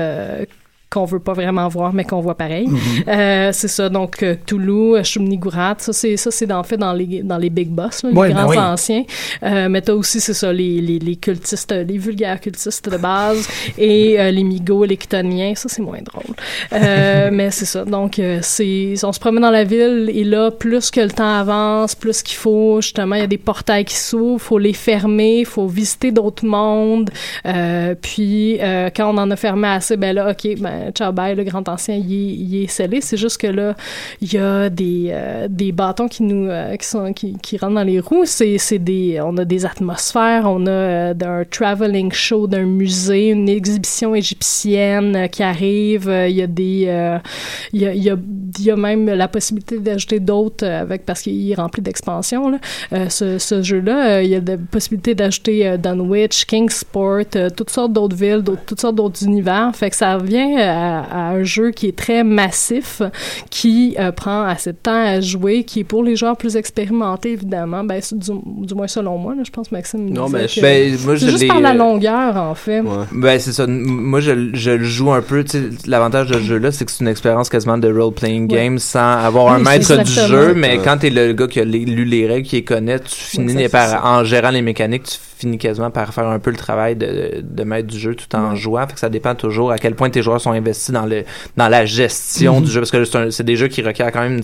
euh, qu'on veut pas vraiment voir, mais qu'on voit pareil. Euh, c'est ça, donc euh, Cthulhu, euh, Shumnigurat, ça c'est ça c'est en fait dans les dans les big boss, là, les Ouais, ben grands oui. anciens. Euh, mais t'as aussi c'est ça les, les, les cultistes, les vulgaires cultistes de base et euh, les migos, les chthoniens, ça c'est moins drôle. Euh, mais c'est ça, donc euh, c'est on se promène dans la ville et là plus que le temps avance, plus qu'il faut justement il y a des portails qui s'ouvrent, faut les fermer, faut visiter d'autres mondes. Euh, puis euh, quand on en a fermé assez, ben là ok ben bye le grand ancien il est, scellé. C'est juste que là il y a des euh, des bâtons qui nous euh, qui sont qui, rentrent dans les roues. C'est c'est des on a des atmosphères, on a euh, un traveling show d'un musée, une exhibition égyptienne euh, qui arrive. Euh, Il y a des euh, il y a, il y a même la possibilité d'ajouter d'autres euh, avec parce qu'il est rempli d'expansions là. Euh, ce, ce jeu-là, euh, il y a la possibilité d'ajouter euh, Dunwich, Kingsport, euh, toutes sortes d'autres villes, toutes sortes d'autres univers. Fait que ça revient à, à un jeu qui est très massif, qui euh, prend assez de temps à jouer, qui est pour les joueurs plus expérimentés évidemment. Ben c'est du, du moins selon moi, là, je pense Maxime. me Non, ben, que- Ben, moi, je c'est juste par la euh, longueur en fait. Ouais. Ben, c'est ça. Moi, je, je le joue un peu. tu sais, L'avantage de ce jeu-là, c'est que c'est une expérience quasiment de role-playing Ouais. game sans avoir Oui, un maître du jeu. Mais Ouais. quand t'es le gars qui a les- lu les règles, qui les connaît, tu finis par, ça. en gérant les mécaniques, tu finis quasiment par faire un peu le travail de, de maître du jeu tout en Ouais. jouant. Fait que ça dépend toujours à quel point tes joueurs sont investis dans le dans la gestion Mhm. du jeu. Parce que c'est des jeux qui requièrent quand même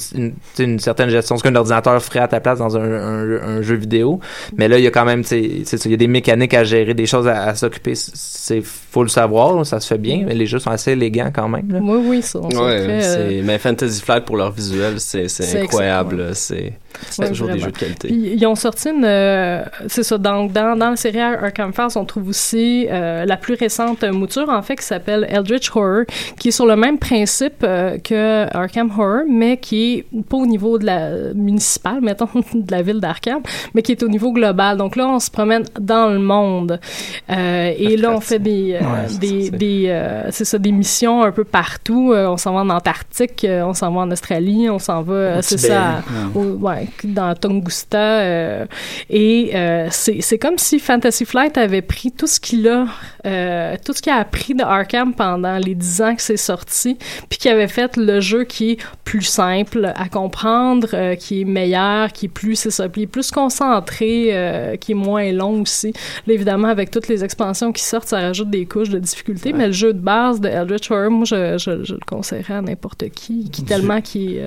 une, certaine gestion. Ce qu'un ordinateur ferait à ta place dans un, un- un jeu vidéo. Mais là, il y a quand même, il y a des mécaniques à gérer, des choses à, à s'occuper. C'est faut le savoir, ça se fait bien. Mais les jeux sont assez élégants quand même. là. Oui, oui, ça. Ouais, fait, euh, mais Fantasy Flight pour leur visuel, c'est, incroyable. C'est, c'est Ouais, toujours des vraiment. jeux de qualité. Puis, ils ont sorti une. euh, c'est ça, donc dans, dans la série Arkham Files, on trouve aussi euh, la plus récente mouture, en fait, qui s'appelle Eldritch Horror, qui est sur le même principe euh, que Arkham Horror, mais qui est pas au niveau de la municipale, mettons, de la ville d'Arkham, mais qui est au niveau global. Donc là, on se promène dans le monde. Et là, on fait des, Ouais, des, c'est- des, c'est ça, des missions un peu partout. On s'en va en Antarctique, on s'en va en Australie, on s'en va, c'est ça, au- ouais, dans Tunguska. euh, et euh, c'est comme si Fantasy Flight avait pris tout ce qu'il a, euh, tout ce qu'il a appris de Arkham pendant les 10 ans que c'est sorti, puis qui avait fait le jeu qui est plus simple à comprendre, euh, qui est meilleur, qui est plus, c'est ça, plus concentré, euh, qui est moins long aussi. Là, évidemment, avec toutes les expansions qui sortent, ça rajoute des couches de difficulté, mais le jeu de base de Eldritch Horror, moi, je, je, je le conseillerais à n'importe qui, qui tellement qui, est,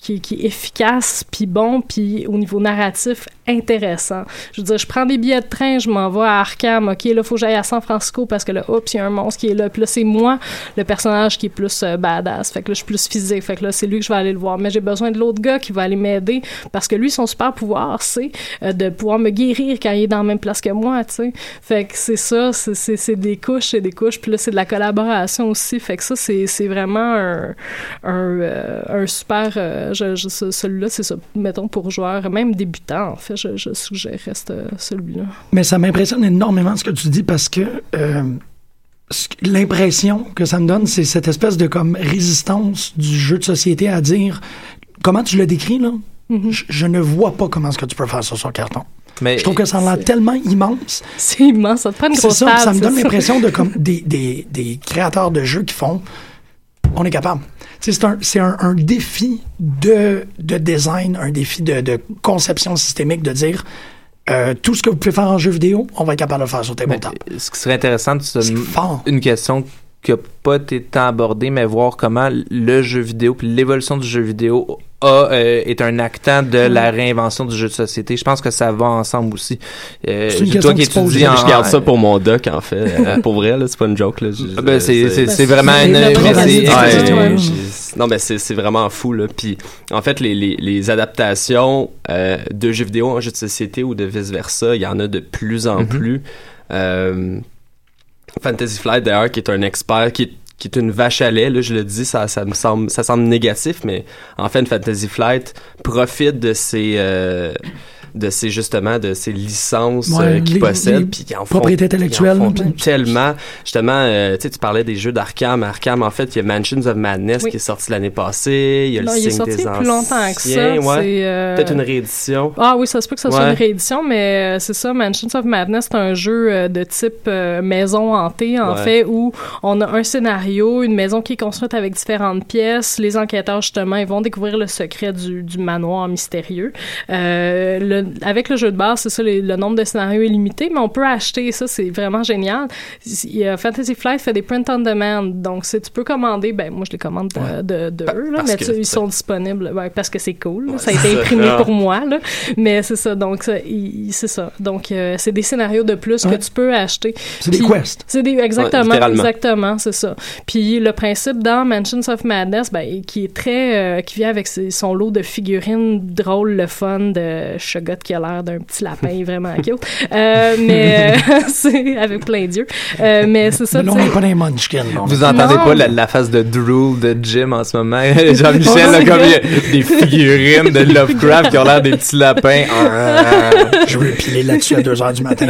qui, qui est efficace, puis bon, puis au niveau narratif, intéressant. Je veux dire, je prends des billets de train, je m'en vais à Arkham, ok, là, faut que j'aille à San Francisco parce que là, oups, il y a un monstre qui est là, puis là, c'est moi, le personnage qui est plus euh, badass, fait que là, je suis plus physique, fait que là, c'est lui que je vais aller le voir, mais j'ai besoin de l'autre gars qui va aller m'aider parce que lui, son super pouvoir, c'est euh, de pouvoir me guérir quand il est dans la même place que moi, tu sais. Fait que c'est ça, c'est- des couches, c'est des couches, puis là, c'est de la collaboration aussi, fait que ça, c'est vraiment un, un, euh, super, celui-là, c'est ça, mettons, pour joueurs, même débutants, en fait, je, je suggérerais ce- celui-là. Mais ça m'impressionne énormément ce que tu dis parce que euh, ce- l'impression que ça me donne, c'est cette espèce de comme résistance du jeu de société à dire comment tu le décris là? je, je ne vois pas comment est-ce que tu peux faire ça sur carton. Mais Je trouve que ça a l'air tellement immense. C'est immense, ça te prend une grosse ça, table, ça me donne l'impression de comme des, des, des créateurs de jeux qui font on est capable. C'est un, c'est un, un défi de, de design, un défi de, de conception systémique de dire euh, tout ce que vous pouvez faire en jeu vidéo, on va être capable de le faire sur tabletop. ce qui serait intéressant, c'est une question qui n'a pas été tant abordée, mais voir comment le jeu vidéo puis l'évolution du jeu vidéo a, euh, est un actant de la réinvention du jeu de société. Je pense que ça va ensemble aussi. Euh, C'est une toi qui étudies en... Je garde ça pour mon doc, en fait. Euh, pour vrai, là, c'est pas une joke, là. Je- Ah, ben, c'est- c'est c'est vraiment une... Ouais, non, mais c'est c'est vraiment fou, là. Puis, en fait, les, les, les adaptations euh, de jeux vidéo en jeux de société ou de vice-versa, il y en a de plus en Mhm. plus. Euh, Fantasy Flight, d'ailleurs, qui est un expert, qui est, qui est une vache à lait, là, je le dis, ça, ça me semble, ça semble négatif, mais en fait, Fantasy Flight profite de ses... euh, de ces justement de ces licences Ouais, euh, qu'ils possèdent puis ils en font, en font tellement justement euh, tu sais tu parlais des jeux d'Arkham Arkham en fait il y a Mansions of Madness Oui. qui est sorti l'année passée il y a Non, le il est signe sorti des anciens plus longtemps que ça. ouais. c'est, euh, peut-être une réédition Ah oui, ça se peut que ça soit une réédition, mais euh, c'est ça, Mansions of Madness, c'est un jeu euh, de type euh, maison hantée, en Ouais. fait, où on a un scénario, une maison qui est construite avec différentes pièces. Les enquêteurs, justement, ils vont découvrir le secret du, du manoir mystérieux. Euh, le- avec le jeu de base, c'est ça, le nombre de scénarios est limité, mais on peut acheter ça, c'est vraiment génial. Il Fantasy Flight fait des print on demand, donc c'est tu peux commander, ben moi je les commande de, de, de eux, là, mais tu- ils sont disponibles parce que c'est cool. ça a été imprimé pour moi, là. Mais c'est ça. Donc, c'est ça. Donc, euh, c'est des scénarios de plus Ouais. que tu peux acheter. C'est des quests. C'est des, exactement, Ouais, exactement, c'est ça. Puis le principe dans Mansions of Madness, ben, qui est très, euh, qui vient avec ses- son lot de figurines drôles, le fun de Qui a l'air d'un petit lapin vraiment cute. Euh, mais euh, c'est avec plein d'yeux. Euh, mais c'est ça. Mais là, on tu sais. n'est pas les Munchkins. Vous entendez Non. pas la, la face de drool de Jim en ce moment? Jean-Michel, comme il y a des figurines de Lovecraft qui ont l'air des petits lapins. Je veux piler là-dessus à 2 h du matin.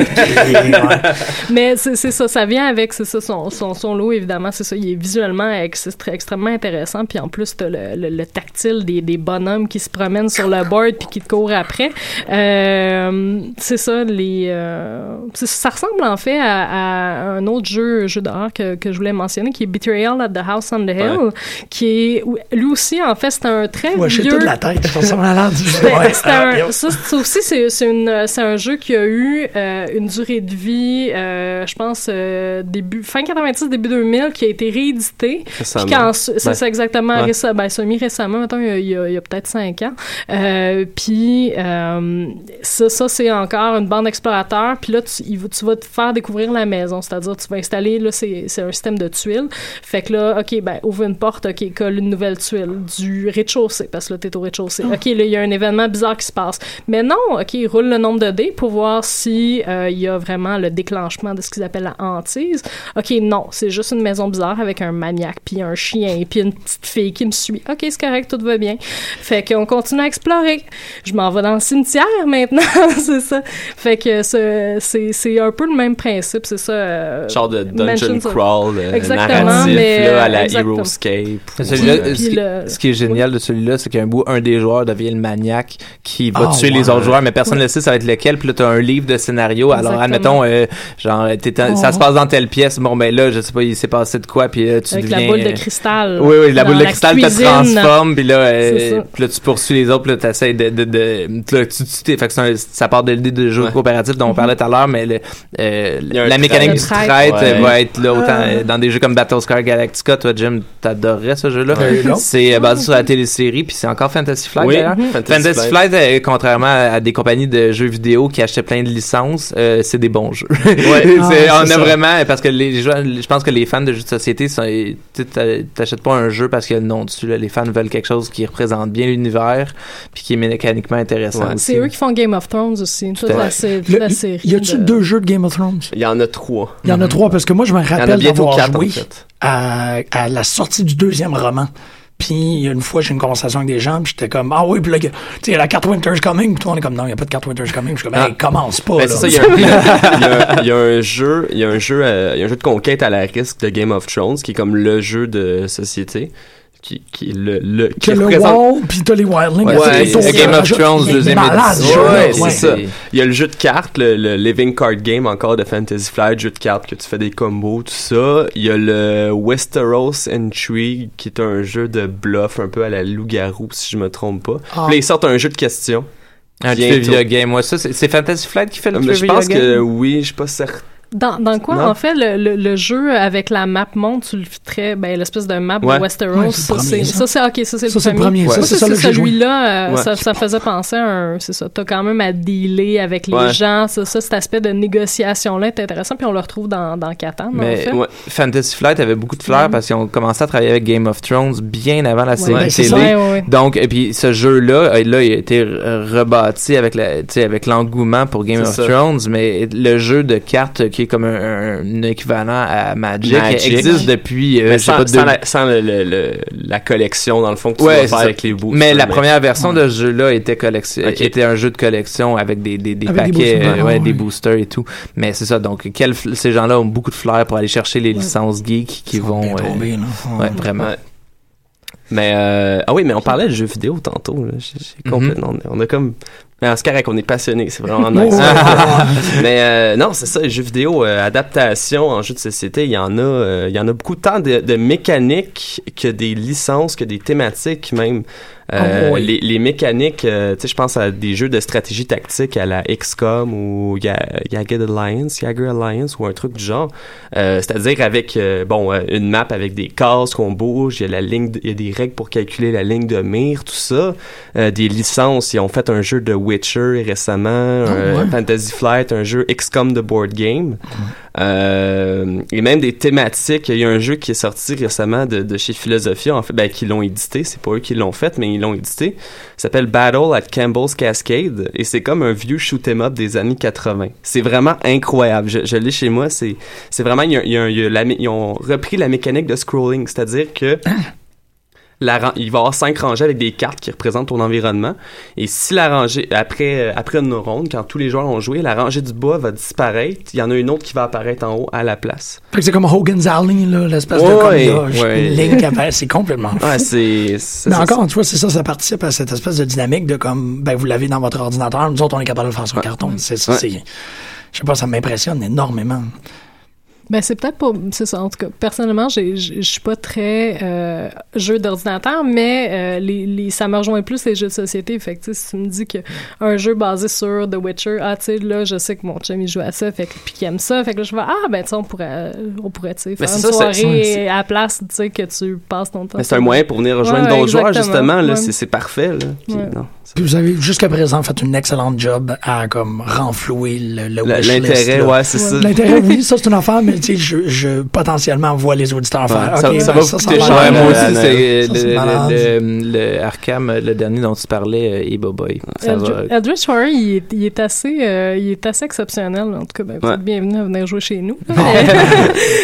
Mais c'est ça, ça vient avec, ça, son, son, son lot, évidemment, c'est ça, il est visuellement ex- c'est très- extrêmement intéressant, puis en plus, t'as le, le, le tactile des, des bonhommes qui se promènent sur le board puis qui te courent après. Euh, c'est ça, les... euh, ça ressemble en fait à, à un autre jeu, jeu d'horreur que, que je voulais mentionner, qui est Betrayal at the House on the Hill, qui est... Lui aussi, en fait, c'est un très Ouais, vieux... toute la tête. Ça ressemble à l'air du jeu. Ben, Ouais. c'est un- ça, ça aussi, c'est c'est une- c'est un jeu qui a eu euh, une durée de vie, euh, je pense, euh, début, fin 90, début 2000, qui a été réédité. Récemment. Puis quand, c'est Ouais. ça exactement, Ouais. récem- ben, semi-récemment, il y a, il y a- il y a peut-être cinq ans. Euh, puis euh, ça, ça c'est encore une bande d'explorateurs. Puis là, tu, il va- tu vas te faire découvrir la maison, c'est-à-dire tu vas installer, là, c'est c'est un système de tuiles. Fait que là, OK, ben, ouvre une porte, OK, colle une nouvelle tuile du rez-de-chaussée, parce que là, t'es au rez-de-chaussée. OK, là, il y a un événement bizarre qui se passe. Mais non, OK, roule le nombre de dés pour voir si euh, il y a vraiment le déclenchement de ce qu'ils appellent la hantise. OK, non, c'est juste une maison bizarre avec un maniaque, puis un chien, puis une petite fille qui me suit. OK, c'est correct, tout va bien. Fait qu'on continue à explorer. Je m'en vais dans le cimetière maintenant, c'est ça. Fait que ce- c'est c'est un peu le même principe, c'est ça. euh, genre de dungeon crawl euh, Exactement, narratif mais, là, à la. Heroescape ce, qui, le- ce qui est génial de celui-là, c'est qu'un bout, un des joueurs devient le maniaque qui va Ah, tuer les autres joueurs, mais personne ne sait ça va être lequel. Puis là, t'as un livre de scénario. Alors, Exactement. admettons, euh, genre, ça se passe dans telle pièce. Bon, ben là, je sais pas, il s'est passé de quoi, puis là, tu avec deviens... la boule de cristal. Oui, oui, la boule de cristal te transforme, puis là, euh, là, tu poursuis les autres, puis là, t'essayes de, de, de, puis là, tu fait que c'est un- ça part de l'idée de jeu Ouais. coopératif dont on parlait tout à l'heure, mais le, euh, la mécanique du euh, Ouais. va être là autant Ah. euh, dans des jeux comme Battlescar Galactica. Toi, Jim, t'adorerais ce jeu-là? Ouais, non. C'est euh, basé sur la télésérie, puis c'est encore Fantasy Flight Oui, d'ailleurs. Fantasy Fantasy Flight. Flight, euh, contrairement à des compagnies de jeux vidéo qui achetaient plein de licences, euh, c'est des bons jeux. C'est- Ah, on a ça. vraiment parce que les jeux, je pense que les fans de jeux de société, sont- tu sais, t'a- t'achètes pas un jeu parce qu'il y a le nom dessus. Là. Les fans veulent quelque chose qui représente bien l'univers puis qui est mécaniquement intéressant. Ouais. aussi. C'est eux qui font Game of Thrones aussi, toute la, toute la série. y a-tu de- deux jeux de Game of Thrones? Il y en a trois. Il y en a trois, parce que moi, je me rappelle d'avoir en joué fait. à, à la sortie du deuxième roman. Puis, il y a une fois, j'ai eu une conversation avec des gens, puis j'étais comme, ah oui, puis là, tu sais, il y a la carte Winter's Coming, puis tout le monde est comme, non, il n'y a pas de carte Winter's Coming. Puis je suis comme, Ah. hey, commence pas, Ben, là. c'est ça, il y, a y a- il y a un jeu, il y a un jeu, euh, il y a un jeu de conquête à la risque de Game of Thrones qui est comme le jeu de société, qui, qui est le, le qui que le représente- wall, puis t'as les wildlings. Ouais, c'est. Game of Thrones, deuxième édition. Ouais, ouais. c'est ça. Il y a le jeu de cartes, le, le Living Card Game encore de Fantasy Flight, jeu de cartes que tu fais des combos, tout ça. Il y a le Westeros Intrigue qui est un jeu de bluff un peu à la loup-garou si je me trompe pas. Ah. Puis là, ils sortent un jeu de questions. un trivia game. Moi, ça, c'est Fantasy Flight qui fait le je trivia pense game. que oui, je suis pas certain. Dans, dans quoi, Non. en fait, le, le, le jeu avec la map monde, tu le très, ben, l'espèce de map Ouais. de Westeros, Ouais, ça, c'est, ça. ça, c'est, ok, ça, c'est Ça, c'est le premier. premier. Ouais. Ça, c'est celui-là, euh, Ouais. ça, ça faisait penser à un, c'est ça, t'as quand même à dealer avec les Ouais. gens, ça, ça, cet aspect de négociation-là est intéressant, puis on le retrouve dans, dans Catan, en Mais fait. Ouais. Fantasy Flight avait beaucoup de flair Mhm. parce qu'ils ont commencé à travailler avec Game of Thrones bien avant la série télé. ça. Ouais, ouais, ouais. Donc, et puis ce jeu-là, là, il a été re- rebâti avec la, tu sais, avec l'engouement pour Game C'est of ça. Thrones, mais le jeu de cartes qui est comme un, un équivalent à Magic, Magic. existe depuis, euh, Mais sans, pas, sans la, sans le- le- le- la collection, dans le fond, que tu Ouais, faire avec les boosts. Mais la première version de ce jeu-là était collection, était un jeu de collection avec des, des, des Avec des paquets, boosters, euh, ouais, des boosters et tout. Mais c'est ça. Donc, quel, ces gens-là ont beaucoup de flair pour aller chercher les licences geeks qui Ils sont vont, bien euh, tombés, là. ouais, vraiment. Ouais. Mais euh, ah oui, mais on parlait de jeux vidéo tantôt. Là. Mhm. complètement, on a comme. Mais c'est correct, on est passionné, c'est vraiment nice. Mais euh, non, c'est ça, les jeux vidéo, euh, adaptation en jeu de société, il y en a, euh, il y en a beaucoup tant de, de mécaniques que des licences, que des thématiques même. Euh, Oh, oui. les, les mécaniques, euh, tu sais, je pense à des jeux de stratégie tactique à la XCOM ou Jagged Alliance, Alliance ou un truc du genre. Euh, C'est-à-dire avec, bon, une map avec des cases qu'on bouge, il y a la ligne, il y a des règles pour calculer la ligne de mire, tout ça. Des licences, ils ont fait un jeu de Witcher récemment, euh, ouais. Fantasy Flight, un jeu XCOM de board game. Euh, et même des thématiques. Il y a un jeu qui est sorti récemment de, de chez Philosophia, en fait, ben, qui l'ont édité. C'est pas eux qui l'ont fait, mais ils l'ont édité. Ça s'appelle Battle at Campbell's Cascade. Et c'est comme un vieux shoot 'em up des années 80. C'est vraiment incroyable. Je, je l'ai chez moi. C'est, c'est vraiment, ils ont repris la mécanique de scrolling. C'est-à-dire que la il va y avoir cinq rangées avec des cartes qui représentent ton environnement. Et si la rangée, après, euh, après une ronde, quand tous les joueurs ont joué, la rangée du bas va disparaître. Il y en a une autre qui va apparaître en haut à la place. Fait que c'est comme Hogan's Alley, l'espèce de Ouais, comme, là, ouais. une ligne qui apparaît, c'est complètement fou. Ouais, c'est. Mais encore, tu vois, c'est ça, ça participe à cette espèce de dynamique de comme, ben, vous l'avez dans votre ordinateur, nous autres, on est capable de faire sur carton. C'est ça, c'est, je sais pas, ça m'impressionne énormément. Ben c'est peut-être pas c'est ça en tout cas personnellement j'ai je suis pas très euh, jeu d'ordinateur mais euh, les, les ça me rejoint plus les jeux de société fait que si tu me dis que un jeu basé sur The Witcher ah tu sais là je sais que mon chum il joue à ça fait que puis qu'il aime ça fait que là je vais ah ben tu sais on pourrait on pourrait tu sais faire c'est une ça, soirée à la place tu sais que tu passes ton temps Mais c'est un moyen pour venir rejoindre Ouais, d'autres joueurs, justement. Là, Ouais. c'est, parfait. Là. Ouais. non, Puis vous avez jusqu'à présent fait une excellente job à comme renflouer le, l'intérêt, ouais, c'est ça. L'intérêt, oui, ça c'est une affaire, mais tu sais, je, je potentiellement vois les auditeurs faire. Ouais, ça- ça ben, va ça, ça va moi euh, aussi, euh, c'est le, c'est malade. le, le- le Arkham, le dernier dont tu parlais, euh, Ebo Boy. Ça. Eldritch Horror, il est, il est assez, euh, il est assez exceptionnel. En tout cas, ben, vous Ouais. êtes bienvenus à venir jouer chez nous.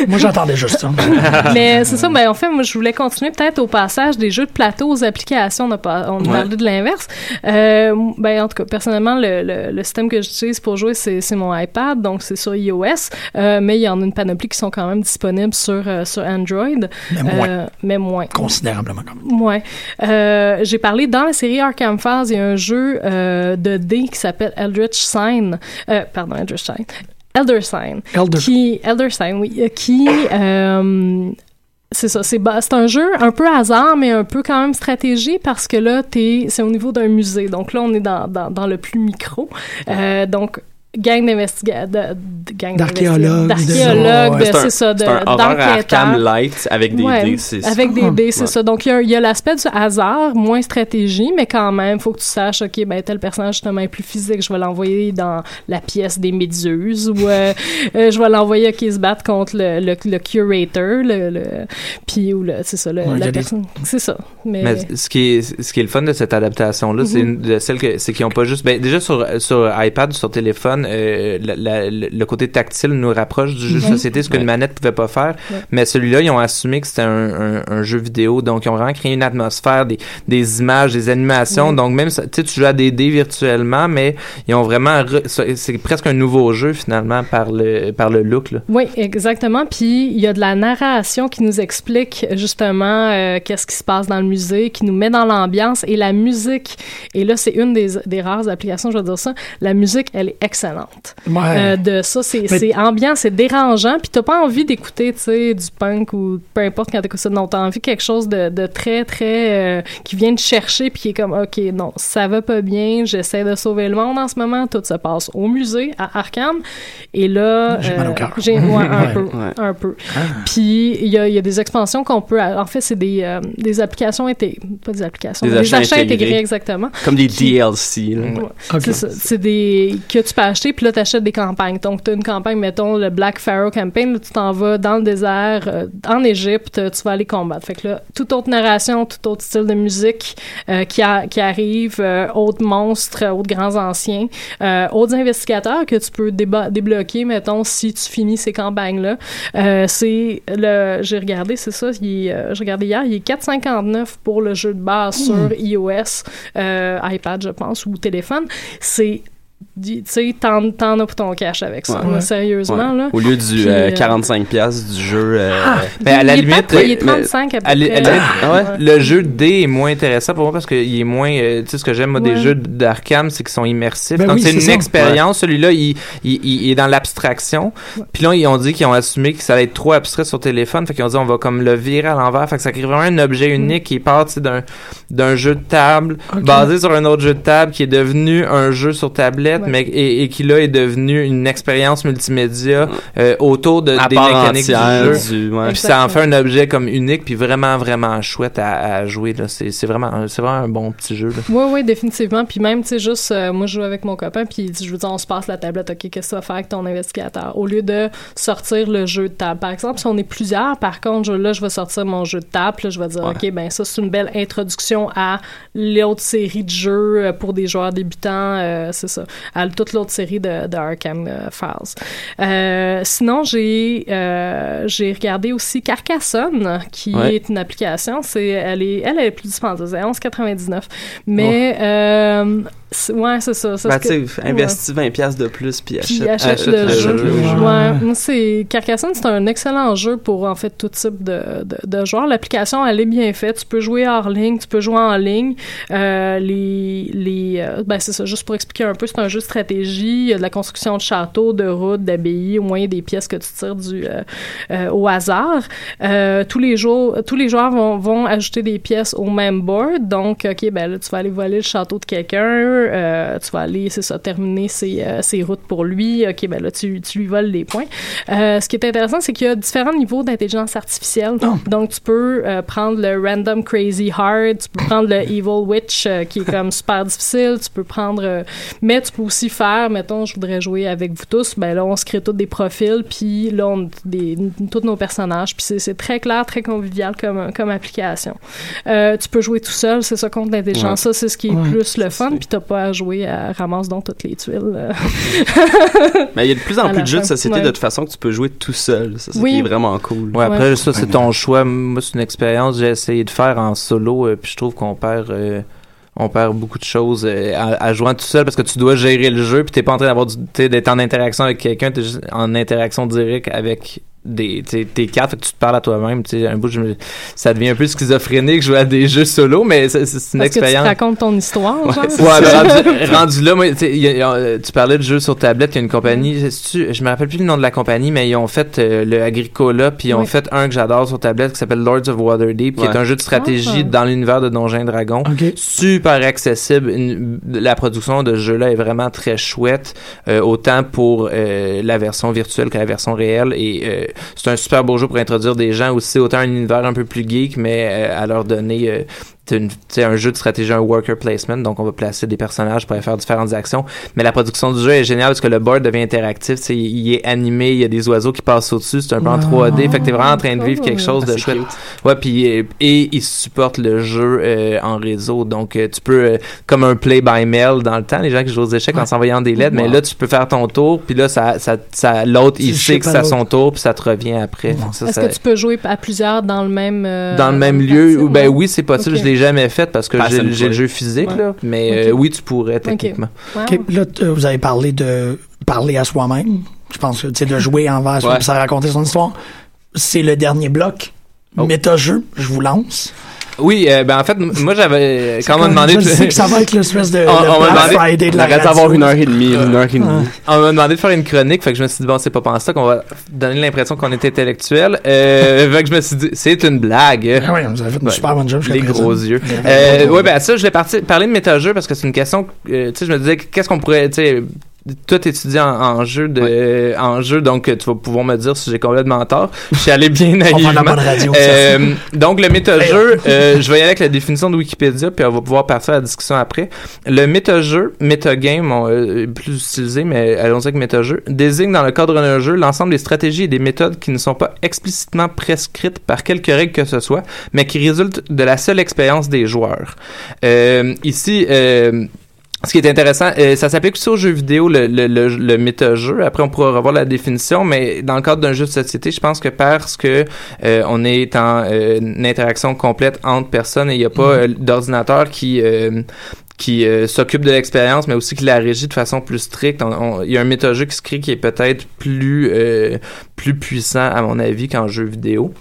Moi, j'attendais juste ça. Mais c'est ça, ben, en fait, moi, je voulais continuer peut-être au passage des jeux de plateau aux applications. On a, pas, on a Ouais. parlé de l'inverse. Euh, ben, en tout cas, personnellement, le, le, le système que j'utilise pour jouer, c'est c'est mon iPad, donc c'est sur iOS. Euh, mais il y en a une panoplie qui sont quand même disponibles sur, euh, sur Android. Mais moins. Euh, mais moins. Considérablement comme. Ouais. Euh, j'ai parlé dans la série Arkham Files, il y a un jeu euh, de dés qui s'appelle Eldritch Sign. Euh, pardon, Eldritch Sign. Elder Sign. Elder. Qui, Elder Sign, oui. Qui, euh, c'est ça, c'est c'est un jeu un peu hasard, mais un peu quand même stratégie parce que là, t'es, c'est au niveau d'un musée. Donc là, on est dans, dans, dans le plus micro. Euh, donc, gang d'investigateurs, D'archéologues, de- d'archéologues, de- C'est un, c'est ça, de- c'est d'enquêteurs. Arkham Light avec des Ouais, dés. c'est- Avec des Ah, dés, c'est ouais. ça. Donc, il y a, a l'aspect du hasard, moins stratégie, mais quand même, faut que tu saches, OK, ben, tel personnage, justement, est plus physique. Je vais l'envoyer dans la pièce des méduses ou euh, euh, je vais l'envoyer, OK, se battre contre le, le, le curator, le, le, puis, ou le, c'est ça, le, Ouais, la des- personne. C'est ça. Mais, Mais ce qui est ce qui est le fun de cette adaptation là, Mhm. c'est une de celles que c'est qu'ils ont pas juste ben déjà sur sur iPad, sur téléphone, euh, la- la- le côté tactile nous rapproche du jeu de Mhm. société, ce qu'une Ouais. manette pouvait pas faire. Ouais. Mais celui-là, ils ont assumé que c'était un, un, un jeu vidéo, donc ils ont vraiment créé une atmosphère, des, des images, des animations. Mhm. Donc même tu sais, tu joues à des dés virtuellement, mais ils ont vraiment c'est c'est presque un nouveau jeu finalement par le par le look là. Oui, exactement. Puis il y a de la narration qui nous explique justement euh, qu'est-ce qui se passe dans le musée, qui nous met dans l'ambiance et la musique. Et là, c'est une des, des rares applications, je vais dire ça. La musique, elle est excellente. Ouais. Euh, de ça, c'est Mais- c'est ambiant, c'est dérangeant, puis t'as pas envie d'écouter, tu sais, du punk ou peu importe quand t'écoutes ça. Non, t'as envie de quelque chose de, de très, très... euh, qui vient te chercher, puis qui est comme, OK, non, ça va pas bien, j'essaie de sauver le monde en ce moment, tout se passe au musée, à Arkham, et là... J'ai mal au cœur. J'ai ouais, un Ouais. peu, Ouais. un peu. Ah. Puis il y a, il y a des expansions qu'on peut... En fait, c'est des, euh, des applications intégrées... Pas des applications, Des achats achats intégrés, intégrés. exactement. Comme des DLC. là. Ouais. Ok. C'est ça. C'est des que tu peux acheter, puis là, tu achètes des campagnes. Donc, tu as une campagne, mettons, le Black Pharaoh Campaign, là, tu t'en vas dans le désert, euh, en Égypte, euh, tu vas aller combattre. Fait que là, toute autre narration, tout autre style de musique euh, qui, a- qui arrive, euh, autres monstres, autres grands anciens, autres investigateurs que tu peux débloquer, mettons, si tu finis ces campagnes-là. C'est le, j'ai regardé, c'est ça, j'ai regardé hier, il est 4,59 pour le jeu de base sur iOS, iPad, je pense, ou téléphone. C'est tu sais, t'en, t'en as pour ton cash avec ça, Ouais. là, sérieusement, Ouais. là. Au lieu du Puis, euh, euh, 45$ du jeu. euh, Ben, à la il est limite, pas- il est mais- 35 à peu près. à la limite, Ah ouais? Le jeu de dés est moins intéressant pour moi parce qu'il est moins. euh, tu sais, ce que j'aime, moi, des jeux d'Arkham, c'est qu'ils sont immersifs. Ben Donc, oui, c'est c'est une ça. expérience. Celui-là, il, il, il est dans l'abstraction. Puis là, ils ont dit qu'ils ont assumé que ça allait être trop abstrait sur téléphone. Fait qu'ils ont dit, on va comme le virer à l'envers. Fait que ça crée vraiment un objet unique qui part, tu sais, d'un, d'un jeu de table basé sur un autre jeu de table qui est devenu un jeu sur tablette, Ouais. Mais, et, et qui là est devenu une expérience multimédia euh, autour de, à des part mécaniques du jeu. du. ouais. Puis ça en fait un objet comme unique puis vraiment vraiment chouette à, à jouer là. C'est c'est vraiment c'est vraiment un bon petit jeu là. Oui, oui, définitivement. Puis même, tu sais, juste, euh, moi, je joue avec mon copain, puis je veux dire, on se passe la tablette, OK, qu'est-ce que tu vas faire avec ton investigateur? Au lieu de sortir le jeu de table. Par exemple, si on est plusieurs, par contre, je- là, je vais sortir mon jeu de table, puis là, je vais dire, Ouais. OK, ben ça, c'est une belle introduction à l'autre série de jeux euh, pour des joueurs débutants, euh, c'est ça, à toute l'autre série de, de Arkham euh, Files. Euh, sinon, j'ai euh, j'ai regardé aussi Carcassonne, qui Ouais. est une application. C'est elle est elle est plus dispendieuse, elle est 11,99. Mais euh, c'est- ouais, c'est ça. ça, Ben, tu sais, investis 20$ piastres de plus puis achète, achète le jeu. jeu. Ouais, c'est Carcassonne, c'est un excellent jeu pour en fait tout type de, de, de joueurs. L'application, elle est bien faite. Tu peux jouer hors ligne, tu peux jouer en ligne. Euh, les les euh, ben c'est ça. Juste pour expliquer un peu, c'est un jeu de stratégie. Il y a de la construction de châteaux, de routes, d'abbayes, au moyen des pièces que tu tires du euh, euh, au hasard. Euh, tous les jours, tous les joueurs vont, vont ajouter des pièces au même board. Donc, ok, ben là, tu vas aller voler le château de quelqu'un. Euh, tu vas aller, c'est ça, terminer ses, euh, ses routes pour lui. Ok, ben là, tu, tu lui voles des points. Euh, ce qui est intéressant, c'est qu'il y a différents niveaux d'intelligence artificielle. Oh. Donc, tu peux prendre le random crazy hard, tu peux prendre le evil witch qui est comme super difficile. Tu peux prendre, mais tu peux aussi faire, mettons, je voudrais jouer avec vous tous. Ben là, on se crée tous des profils, puis là, on des tous nos personnages. Puis c'est- très clair, très convivial comme comme application. Euh, tu peux jouer tout seul, c'est ça compte d'intelligence. Ça, c'est ce qui est Ouais. plus le fun. Puis t'as pas à jouer à ramasse donc toutes les tuiles. euh. Mais il y a de plus en plus de jeux de société ouais. de toute façon que tu peux jouer tout seul. Ça, c'est Oui. vraiment cool. Ouais, après Ouais. ça c'est ton choix. Moi c'est une expérience que j'ai essayé de faire en solo euh, puis je trouve qu'on perd euh, on perd beaucoup de choses euh, à, à jouant tout seul parce que tu dois gérer le jeu puis t'es pas en train d'avoir d'être en interaction avec quelqu'un, t'es juste en interaction directe avec des tes cartes fait que tu te parles à toi-même tu sais un bout je me- ça devient un peu schizophrénique jouer à des jeux solo mais c'est c'est une Parce que tu te expérience racontes ton histoire, genre. Ouais, ben, rendu, rendu là, moi, y a- y a, euh, tu parlais de jeux sur tablette, il y a une compagnie, sais-tu, je me rappelle plus le nom de la compagnie, mais ils ont fait euh, le Agricola, puis ils ont Oui. fait un que j'adore sur tablette qui s'appelle Lords of Waterdeep, qui Ouais. est un jeu de stratégie Ah. dans l'univers de Donjons et Dragons. OK. Super accessible. Une- la production de ce jeu-là est vraiment très chouette, euh, autant pour euh, la version virtuelle que la version réelle. Et euh, c'est un super beau jeu pour introduire des gens aussi, autant un univers un peu plus geek, mais euh, à leur donner euh, c'est un jeu de stratégie, un worker placement, donc on va placer des personnages pour aller faire différentes actions. Mais la production du jeu est géniale parce que le board devient interactif, il est animé, il y a des oiseaux qui passent au-dessus, c'est un en 3D, fait que t'es vraiment en train de vivre quelque chose de Ah, chouette. cute. Ouais, puis euh, et il supporte le jeu euh, en réseau, donc euh, tu peux euh, comme un play by mail dans le temps, les gens qui jouent aux échecs en s'envoyant des lettres, mais là tu peux faire ton tour, puis là ça ça, ça l'autre il sait que c'est à son tour, puis ça te revient après. Est-ce que tu peux jouer à plusieurs dans le même euh, dans le même lieu, ou ben oui, c'est possible. Ok. Je l'ai jamais fait parce que Pass j'ai le jeu physique Ouais. là, mais euh, oui, tu pourrais techniquement. Wow. Là, euh, vous avez parlé de parler à soi-même. Je pense que, tu sais, de jouer envers soi, Ouais. ça raconter son histoire. C'est le dernier bloc. Oh. Méta-jeu, je vous lance. Oui, euh, ben en fait, moi j'avais quand on m'a Comme- demandé je de- sais que ça va être l'espèce de, On- le on m'a Black demandé- Friday de la radio. d'avoir une heure et demie, une heure et demie. On m'a demandé de faire une chronique, fait que je me suis dit, bon, c'est pas pendant ça qu'on va donner l'impression qu'on est intellectuel. Euh, fait que je me suis dit, c'est une blague. Ah oui, vous avez fait une Ouais. super bonne job. Les présent. gros yeux. Euh, ouais, ben ça, je vais partir, parler de méta-jeu parce que c'est une question, euh, tu sais, je me disais, qu'est-ce qu'on pourrait, tu sais, toi t'étudies en, en jeu de, en jeu, donc euh, tu vas pouvoir me dire si j'ai complètement tort. Je suis allé bien On naïvement. bonne radio. Euh, donc le méta-jeu, euh, je vais y aller avec la définition de Wikipédia, puis on va pouvoir partir à la discussion après. Le méta-jeu, méta-game, on, euh, plus utilisé, mais allons-y avec méta-jeu, désigne dans le cadre d'un jeu l'ensemble des stratégies et des méthodes qui ne sont pas explicitement prescrites par quelque règle que ce soit, mais qui résultent de la seule expérience des joueurs. Ici, euh, ce qui est intéressant, euh, ça s'applique aussi aux jeux vidéo, le, le, le, le méta-jeu. Après, on pourra revoir la définition, mais dans le cadre d'un jeu de société, je pense que parce que euh, on est en euh, une interaction complète entre personnes et il n'y a pas euh, d'ordinateur qui euh, qui euh, s'occupe de l'expérience, mais aussi qui la régit de façon plus stricte. Il y a un méta-jeu qui se crée qui est peut-être plus euh, plus puissant à mon avis qu'en jeu vidéo.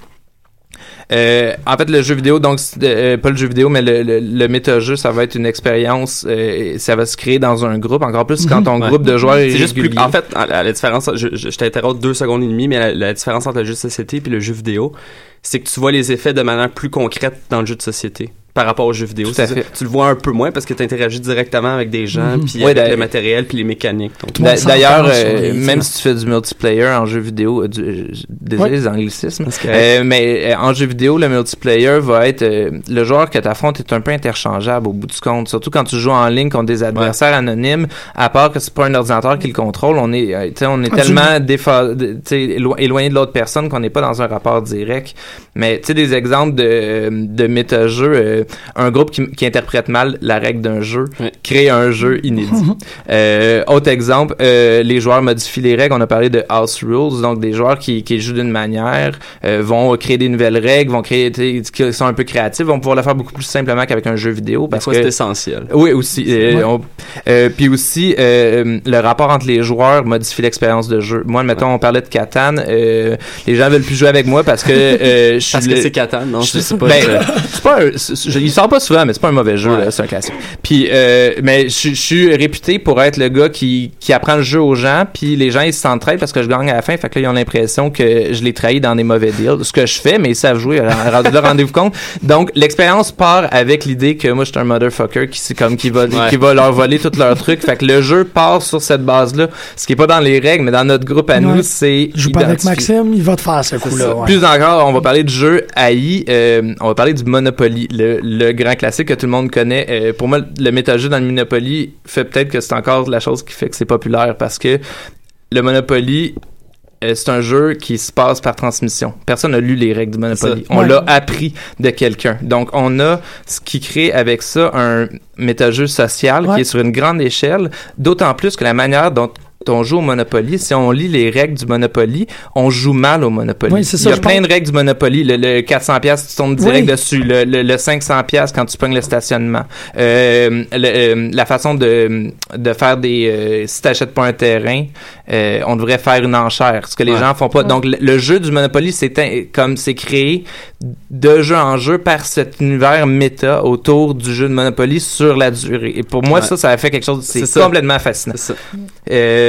Euh, en fait, le jeu vidéo, donc euh, pas le jeu vidéo, mais le, le, le méta-jeu, ça va être une expérience. euh, ça va se créer dans un groupe. Encore plus quand ton Ouais. groupe de joueurs est juste plus. En fait, la, la différence, je, je, je t'interromps deux secondes et demie, mais la, la différence entre le jeu de société et le jeu vidéo, c'est que tu vois les effets de manière plus concrète dans le jeu de société par rapport au jeu vidéo. Tout à C'est- fait. Tu le vois un peu moins parce que tu interagis directement avec des gens, Mhm. puis Ouais, avec le matériel, puis les mécaniques. D'ailleurs, euh, même si tu fais du multiplayer en jeu vidéo, euh, du, euh, désolé Ouais. les anglicismes, euh, mais euh, en jeu vidéo, le multiplayer va être euh, le joueur que tu affrontes est un peu interchangeable au bout du compte, surtout quand tu joues en ligne contre des adversaires anonymes. À part que c'est pas un ordinateur qui le contrôle, on est, euh, on est Absolument. tellement défa- de- tu sais, élo- éloigné de l'autre personne qu'on n'est pas dans un rapport direct. Mais tu sais, des exemples de, de méta-jeux, euh, un groupe qui, qui interprète mal la règle d'un jeu crée un jeu inédit. Euh, autre exemple, euh, les joueurs modifient les règles. On a parlé de house rules, donc des joueurs qui, qui jouent d'une manière vont créer des nouvelles règles, vont créer, sais, qui sont un peu créatifs, vont pouvoir le faire beaucoup plus simplement qu'avec un jeu vidéo parce fois, que c'est essentiel. oui, aussi. On- puis aussi, le rapport entre les joueurs modifie l'expérience de jeu. Moi, mettons, on parlait de Catan. les gens veulent plus jouer avec moi parce que je suis Parce que c'est Catan, non? je- pas. ben, c'est pas un- je- il sort pas souvent, mais c'est pas un mauvais jeu, Ouais. là, c'est un classique. Puis, euh, mais je je suis réputé pour être le gars qui, qui apprend le jeu aux gens, puis les gens ils s'entraident parce que je gagne à la fin, fait que là ils ont l'impression que je les trahis dans des mauvais deals. Ce que je fais, mais ils savent jouer. là, rendez-vous compte. Donc l'expérience part avec l'idée que moi je suis un motherfucker qui c'est comme qui va Ouais. qui va leur voler tous leurs trucs. Fait que le jeu part sur cette base-là, ce qui est pas dans les règles, mais dans notre groupe à Ouais. nous, c'est Joue pas avec. Maxime, il va te faire ce coup-là. ouais. Plus encore, on va parler de jeu AI. euh, on va parler du Monopoly, le, le grand classique que tout le monde connaît. Euh, pour moi, le méta-jeu dans le Monopoly fait peut-être que c'est encore la chose qui fait que c'est populaire parce que le Monopoly, euh, c'est un jeu qui se passe par transmission. Personne n'a lu les règles du Monopoly. On Ouais. l'a appris de quelqu'un. Donc, on a ce qui crée avec ça un méta-jeu social Ouais. qui est sur une grande échelle, d'autant plus que la manière dont on joue au Monopoly, si on lit les règles du Monopoly, on joue mal au Monopoly. Oui, c'est Il ça, y a plein pense. de règles du Monopoly. Le, le 400 pièces, tu tombes direct Oui. dessus. Le, le, le 500 pièces quand tu pognes le stationnement. Euh, euh, la façon de, de faire des... euh, si t'achètes pas un terrain, euh, on devrait faire une enchère. Ce que les Ouais. gens font pas. Donc, le, jeu du Monopoly, c'est comme c'est créé de jeu en jeu par cet univers méta autour du jeu de Monopoly sur la durée. Et pour moi, Ouais. ça, ça a fait quelque chose... C'est C'est ça. complètement fascinant. C'est ça.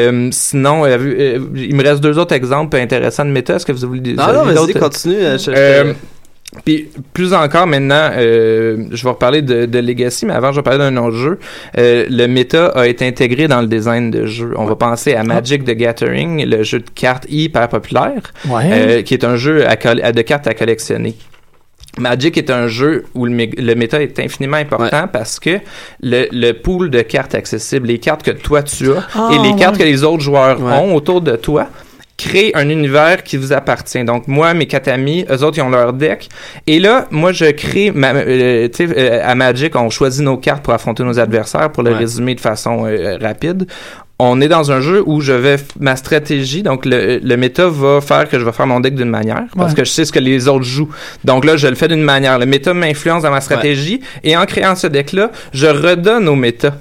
Euh, sinon, euh, vu- euh, il me reste deux autres exemples intéressants de méta. Est-ce que vous voulez des Non, non, avez vas-y, continue. euh, je- Euh, puis plus encore maintenant, euh, je vais reparler de, de Legacy, mais avant je vais parler d'un autre jeu. Euh, le méta a été intégré dans le design de jeu. On va penser à Magic the Gathering, le jeu de cartes hyper populaire, Ouais. euh, qui est un jeu à coll- à- de cartes à collectionner. Magic est un jeu où le, mé- le méta est infiniment important parce que le, le pool de cartes accessibles, les cartes que toi tu as Ah, et les cartes que les autres joueurs Ouais. ont autour de toi, crée un univers qui vous appartient. Donc moi, mes quatre amis, eux autres, ils ont leur deck. Et là, moi, je crée, ma, euh, tu sais, euh, à Magic, on choisit nos cartes pour affronter nos adversaires, pour le Ouais. résumer de façon euh, rapide. On est dans un jeu où je vais ma stratégie, donc le, le méta va faire que je vais faire mon deck d'une manière parce Ouais. que je sais ce que les autres jouent. Donc là, je le fais d'une manière. Le méta m'influence dans ma stratégie et en créant ce deck-là, je redonne au méta.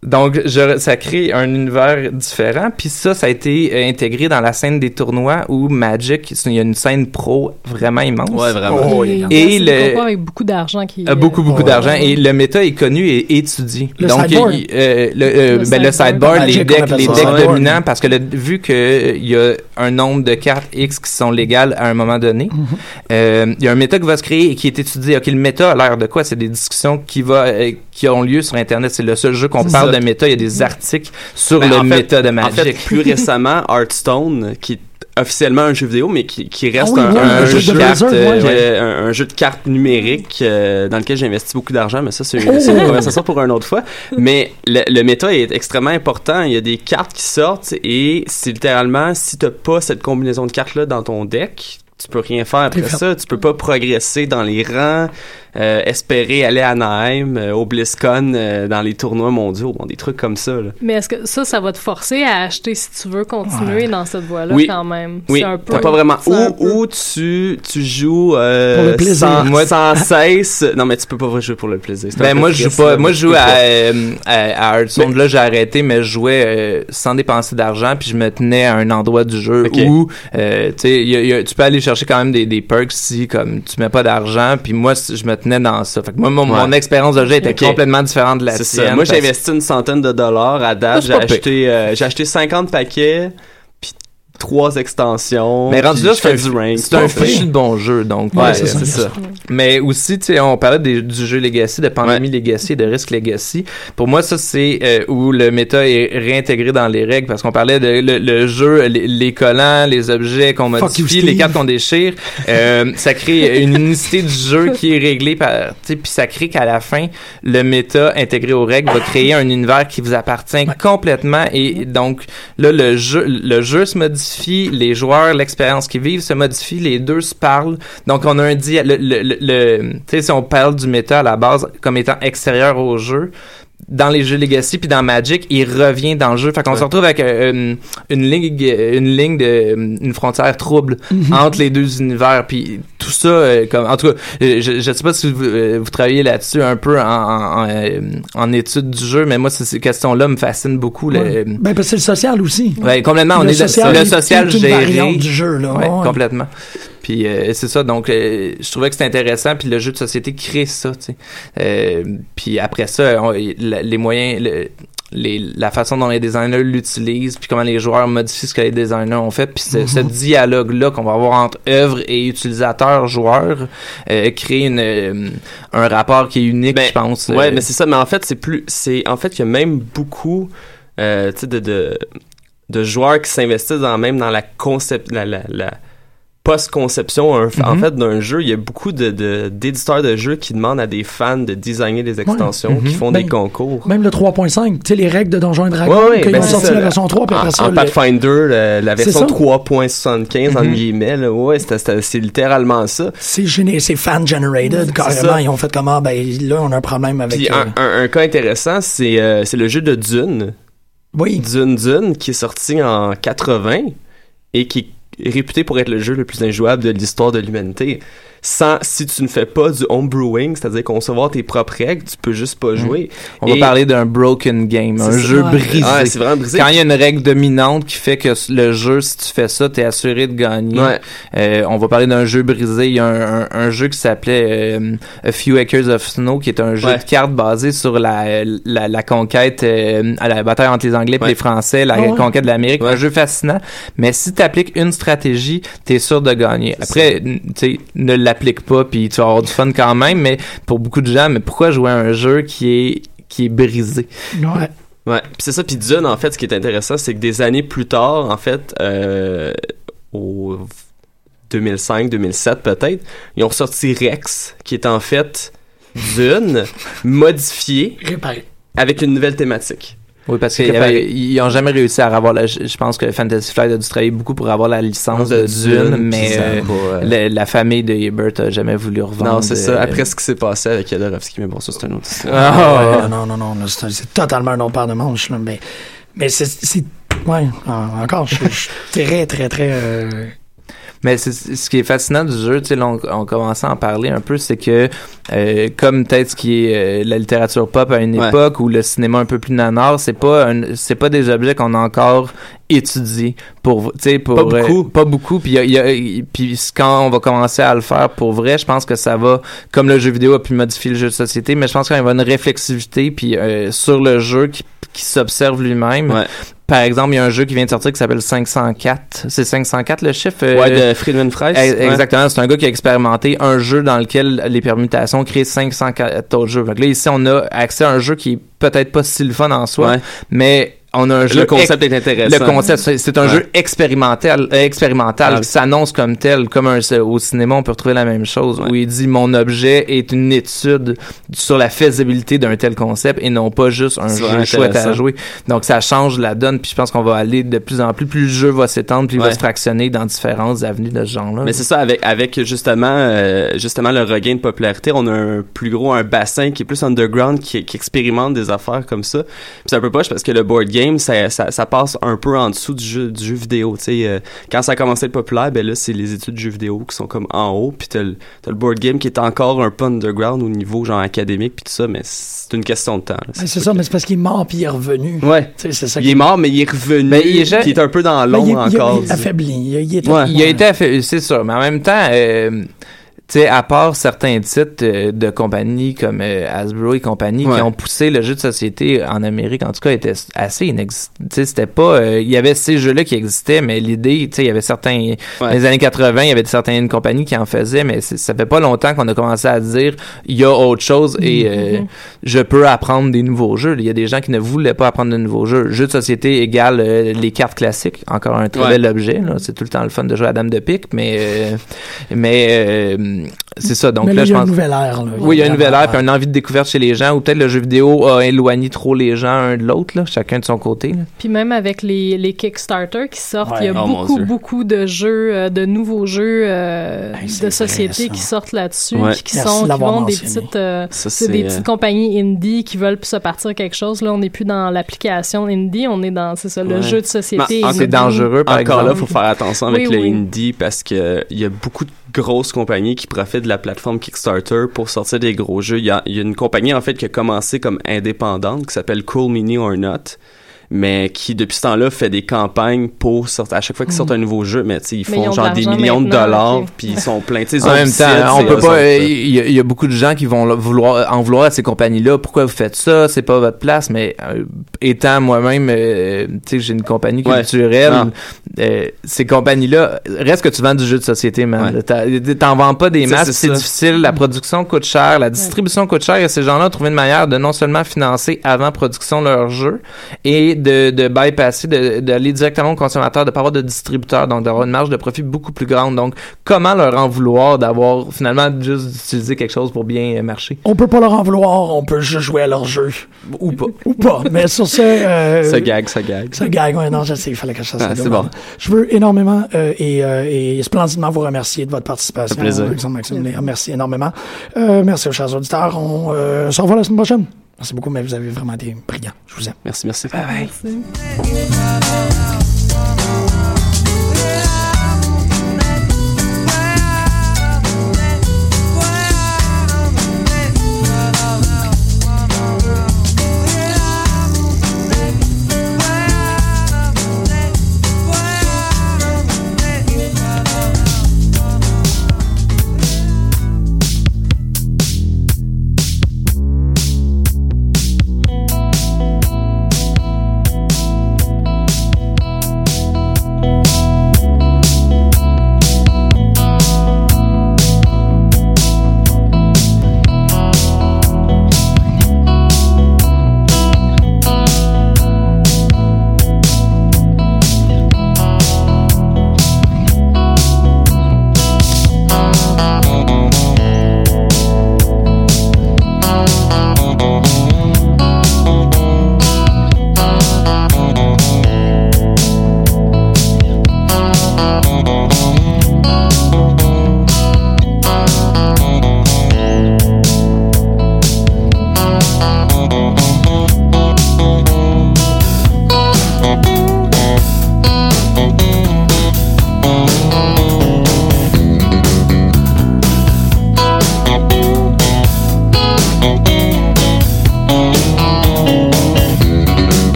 Donc, je, ça crée un univers différent. Puis ça, ça a été euh, intégré dans la scène des tournois où Magic, il y a une scène pro vraiment immense. Ouais, vraiment. Oh, Et, le- avec beaucoup d'argent qui. A beaucoup, beaucoup Ouais. d'argent. Et le méta est connu et étudié. Le Donc, sideboard. il- euh, le, euh, Le ben, le sideboard. sideboard, les decks, les decks sideboard. dominants, parce que le- vu que euh, il y a un nombre de cartes X qui sont légales à un moment donné, Mhm. euh, il y a un méta qui va se créer et qui est étudié. Ok, le méta a l'air de quoi? C'est des discussions qui va, euh, qui ont lieu sur Internet. C'est le seul jeu qu'on parle ça. de méta. Il y a des articles sur Ben, le fait- méta de En Magic. fait, plus récemment, Hearthstone, qui est officiellement un jeu vidéo, mais qui, qui reste Ah oui, un, ouais, un un jeu de cartes, Blizzard, euh, ouais. un, un jeu de cartes numérique euh, dans lequel j'ai investi beaucoup d'argent, mais ça c'est une, une conversation pour une autre fois. Mais le, le méta est extrêmement important. Il y a des cartes qui sortent et c'est littéralement si t'as pas cette combinaison de cartes là dans ton deck, tu peux rien faire après ça. Tu peux pas progresser dans les rangs, euh, espérer aller à Anaheim, euh, au BlizzCon, euh, dans les tournois mondiaux, bon, des trucs comme ça. Là. Mais est-ce que ça, ça va te forcer à acheter si tu veux continuer dans cette voie-là Oui. quand même? Oui, C'est un peu. pas vraiment. Ou, peu- ou tu, tu joues euh, Pour le plaisir. sans, Moi- sans cesse? Non, mais tu peux pas jouer pour le plaisir. Ben moi je joue pas, moi je joue à, euh, à, à Hearthstone. Là j'ai arrêté, mais je jouais euh, sans dépenser d'argent, puis je me tenais à un endroit du jeu où euh, tu sais, il y a- il y a- tu peux aller chercher quand même des, des perks si comme tu mets pas d'argent, puis moi je me tenais dans ça. Fait que moi mon, Ouais. mon expérience de jeu était complètement différente de la tienne. ça. Moi, j'ai investi une centaine de dollars à date. c'est J'ai acheté, euh, j'ai acheté 50 paquets, trois extensions. Mais rendu là, je fais c'est un, du rank. c'est un Ouais. fichu de bon jeu, donc Ouais, euh, c'est ça. c'est ça. Mais aussi, tu sais, on parlait des- du jeu Legacy, de Pandémie Legacy, de Risk Legacy. Pour moi, ça, c'est euh, où le méta est réintégré dans les règles, parce qu'on parlait de le, le jeu, les, les collants, les objets qu'on modifie, you, les Steve. cartes qu'on déchire. Euh, ça crée une unicité du jeu qui est réglée par, tu sais, puis ça crée qu'à la fin, le méta intégré aux règles va créer un univers qui vous appartient complètement. Et donc, là, le jeu, le jeu se modifie, les joueurs, l'expérience qu'ils vivent se modifie, les deux se parlent. Donc, on a un dia le, le, le, le- tu sais, si on parle du méta à la base comme étant extérieur au jeu, dans les jeux Legacy puis dans Magic, il revient dans le jeu. Fait qu'on se retrouve avec euh, une, une ligne, une ligne de, une frontière trouble entre les deux univers. Puis tout ça, euh, comme en tout cas, je, je sais pas si vous, euh, vous travaillez là-dessus un peu en, en, en, en étude du jeu, mais moi ces, ces questions-là me fascinent beaucoup. le-. Ben, parce que c'est le social aussi. Ouais, complètement. On Le est social le social géré. variante du jeu, là. Ouais. complètement. Puis euh, c'est ça. Donc, euh, je trouvais que c'était intéressant. Puis le jeu de société crée ça. Tu sais. Euh, puis après ça, on- la- les moyens, le- les, la façon dont les designers l'utilisent, puis comment les joueurs modifient ce que les designers ont fait, puis ce, ce dialogue-là qu'on va avoir entre œuvre et utilisateur-joueur euh, crée une, euh, un rapport qui est unique, Ben, je pense. Ouais, Euh, mais c'est ça. Mais en fait, c'est plus. c'est En fait, il y a même beaucoup de, de, de joueurs qui s'investissent dans, même dans la concept. La, la, la post-conception en Mhm. fait d'un jeu il y a beaucoup de de- d'éditeurs de, jeux qui demandent à des fans de designer des extensions qui font Ben, des concours Même le 3.5, tu sais, les règles de Donjons et Dragons, Ouais, ouais, quand ben ont sorti ça, la version 3, puis après en, ça, en Pathfinder la, la version ça. 3.75 en Mhm. guillemets là, ouais c'est littéralement ça c'est fan-generated, carrément. Ils ont fait comment? Ben là, on a un problème avec... Puis euh, un, un, un cas intéressant, c'est euh, c'est le jeu de Dune Oui. Dune Dune, qui est sorti en 80 et qui réputé pour être le jeu le plus injouable de l'histoire de l'humanité. Sans, si tu ne fais pas du homebrewing, c'est-à-dire concevoir tes propres règles, tu peux juste pas jouer. On va parler d'un broken game, un jeu brisé. Ouais, c'est vraiment brisé. Quand il y a une règle dominante qui fait que le jeu, si tu fais ça, t'es assuré de gagner. Ouais. Euh, on va parler d'un jeu brisé. Il y a un, un- un jeu qui s'appelait euh, A Few Acres of Snow, qui est un jeu Ouais. de cartes basé sur la, la, la conquête, euh, à la bataille entre les Anglais et Ouais. les Français, la Ah ouais? conquête de l'Amérique. Un jeu fascinant. Mais si tu appliques une stratégie, t'es sûr de gagner. Après, tu sais, ne l'applique pas, puis tu vas avoir du fun quand même. Mais pour beaucoup de gens, mais pourquoi jouer à un jeu qui est qui est brisé? Ouais. Ouais, puis c'est ça. Puis Dune, en fait, ce qui est intéressant, c'est que des années plus tard, en fait, euh, au 2005-2007 peut-être, ils ont sorti Rex, qui est en fait Dune modifié Réparé. avec une nouvelle thématique. Oui, parce qu'ils n'ont jamais réussi à avoir la. Je je pense que Fantasy Flight a dû travailler beaucoup pour avoir la licence de Dune, mais euh, pas, euh, la, la famille de Ebert a jamais voulu revendre. Non, c'est ça. euh, Après ce qui s'est passé avec Jodorowsky, mais bon, ça, c'est un autre. Ah, non, non, non, là, c'est totalement un autre de manches. Là, mais mais c'est. c'est- Ouais, en- encore, je je suis très, très, très. euh, Mais ce qui est fascinant du jeu, tu sais, on, on commençait à en parler un peu, c'est que euh, comme peut-être ce qui est euh, la littérature pop à une Ouais. époque ou le cinéma un peu plus nanar, c'est pas un- c'est pas des objets qu'on a encore étudiés pour tu sais pour Pas beaucoup. euh, pas beaucoup puis il y a- il y a- puis quand on va commencer à le faire pour vrai, je pense que ça va comme le jeu vidéo a pu modifier le jeu de société, mais je pense qu'il y a une réflexivité puis euh, sur le jeu qui, qui s'observe lui-même. Ouais. Par exemple, il y a un jeu qui vient de sortir qui s'appelle 504. C'est 504 le chiffre euh, Ouais, de Friedman. Eh, ouais. Exactement, c'est un gars qui a expérimenté un jeu dans lequel les permutations créent 504 autres jeux. Donc là, ici, on a accès à un jeu qui est peut-être pas si le fun en soi, Ouais. mais on a un jeu... Le concept est intéressant. Le concept, c'est- un Ouais. jeu expérimental, euh, expérimental Ouais. qui s'annonce comme tel, comme un, au cinéma, on peut retrouver la même chose, où il dit mon objet est une étude sur la faisabilité d'un tel concept et non pas juste un jeu chouette à jouer. Donc ça change la donne, puis je pense qu'on va aller de plus en plus, plus le jeu va s'étendre, plus il va se fractionner dans différentes avenues de ce genre-là. Mais c'est ça, avec, avec justement, euh, justement le regain de popularité, on a un plus gros, un bassin qui est plus underground, qui, qui expérimente des affaires comme ça. Puis c'est un peu poche parce que le board game, ça, ça, ça passe un peu en dessous du jeu, du jeu vidéo. Tu sais, euh, quand ça a commencé à être populaire, ben là, c'est les études de jeux vidéo qui sont comme en haut. Puis t'as le, t'as le board game qui est encore un peu underground au niveau genre académique puis tout ça, mais c'est une question de temps. là. ben, c'est ça, mais c'est parce qu'il est mort puis il est revenu. Ouais. Ça Il est mort, mais il est revenu. Mais il est ja- puis il est un peu dans est- l'ombre encore. il est affaibli. Il, est- il est- Ouais. Il a été affaibli, c'est sûr, mais en même temps, euh, tu sais, à part certains titres euh, de compagnies comme euh, Hasbro et compagnie Ouais. qui ont poussé le jeu de société en Amérique, en tout cas, était assez inexistant. Tu sais, c'était pas, euh, il y avait ces jeux-là qui existaient, mais l'idée, tu sais, il y avait certains, dans les années 80, il y avait certaines compagnies qui en faisaient, mais c'est- ça fait pas longtemps qu'on a commencé à dire, il y a autre chose et euh, Mhm. je peux apprendre des nouveaux jeux. Il y a des gens qui ne voulaient pas apprendre de nouveaux jeux. Jeux de société égale euh, les cartes classiques, encore un très Ouais. bel objet. là. C'est tout le temps le fun de jouer à Dame de pique, mais euh, mais euh, c'est ça. Donc mais là, là, il je y a pense. une nouvelle ère. Là. Oui, il y a une nouvelle ère, puis une envie de découverte chez les gens, ou peut-être le jeu vidéo a éloigné trop les gens un de l'autre, là, chacun de son côté. là. Puis même avec les, les Kickstarter qui sortent, il y a Ouais. Oh, beaucoup, beaucoup de jeux, euh, de nouveaux jeux euh, Hey, de société qui sortent là-dessus, Ouais. puis qui Merci sont qui vendent des petites, euh, Ça, c'est des euh, petites compagnies indie qui veulent se partir quelque chose. Là, on n'est plus dans l'application indie, on est dans, c'est ça, le Ouais. jeu de société. Mais en- indie. C'est dangereux, par Encore là, exemple. faut faire attention avec Oui, le oui. indie parce que il y a beaucoup de grosses compagnies qui profitent de la plateforme Kickstarter pour sortir des gros jeux. Il y a, il y a une compagnie en fait qui a commencé comme indépendante qui s'appelle Cool Mini or Not mais qui depuis ce temps-là fait des campagnes pour sortir à chaque fois qu'ils sortent un nouveau jeu mais tu sais ils font ils ont de genre des millions de dollars puis ils sont pleins tu sais ils En même temps, on peut pas. Il y, a- il y a beaucoup de gens qui vont vouloir en vouloir à ces compagnies-là. Pourquoi vous faites ça C'est pas votre place. Mais euh, étant moi-même, euh, tu sais, j'ai une compagnie Ouais. culturelle. Ah. euh, ces compagnies-là, reste que tu vends du jeu de société, man. Ouais. T'en vends pas des masses. c'est difficile. La production coûte cher. La distribution coûte cher. Et ces gens-là ont trouvé une manière de non seulement financer avant production leur jeu et de, de bypasser, de- d'aller directement au consommateur, de pas avoir de distributeur, donc d'avoir une marge de profit beaucoup plus grande. Donc, comment leur en vouloir d'avoir finalement juste d'utiliser quelque chose pour bien euh, marcher? On peut pas leur en vouloir, on peut juste jouer à leur jeu. Ou pas. Ou pas. Mais sur ce. euh, ça gag ça gag Ça gag, ouais, non, je sais, il fallait que je fasse Ah, ça. c'est bon. Je veux énormément euh, et, euh, et splendidement vous remercier de votre participation. Fait plaisir. Alexandre Maxime merci énormément. Euh, merci aux chers auditeurs. On euh, se revoit la semaine prochaine. Merci beaucoup, mais vous avez vraiment été brillants. Je vous aime. Merci, merci. Merci.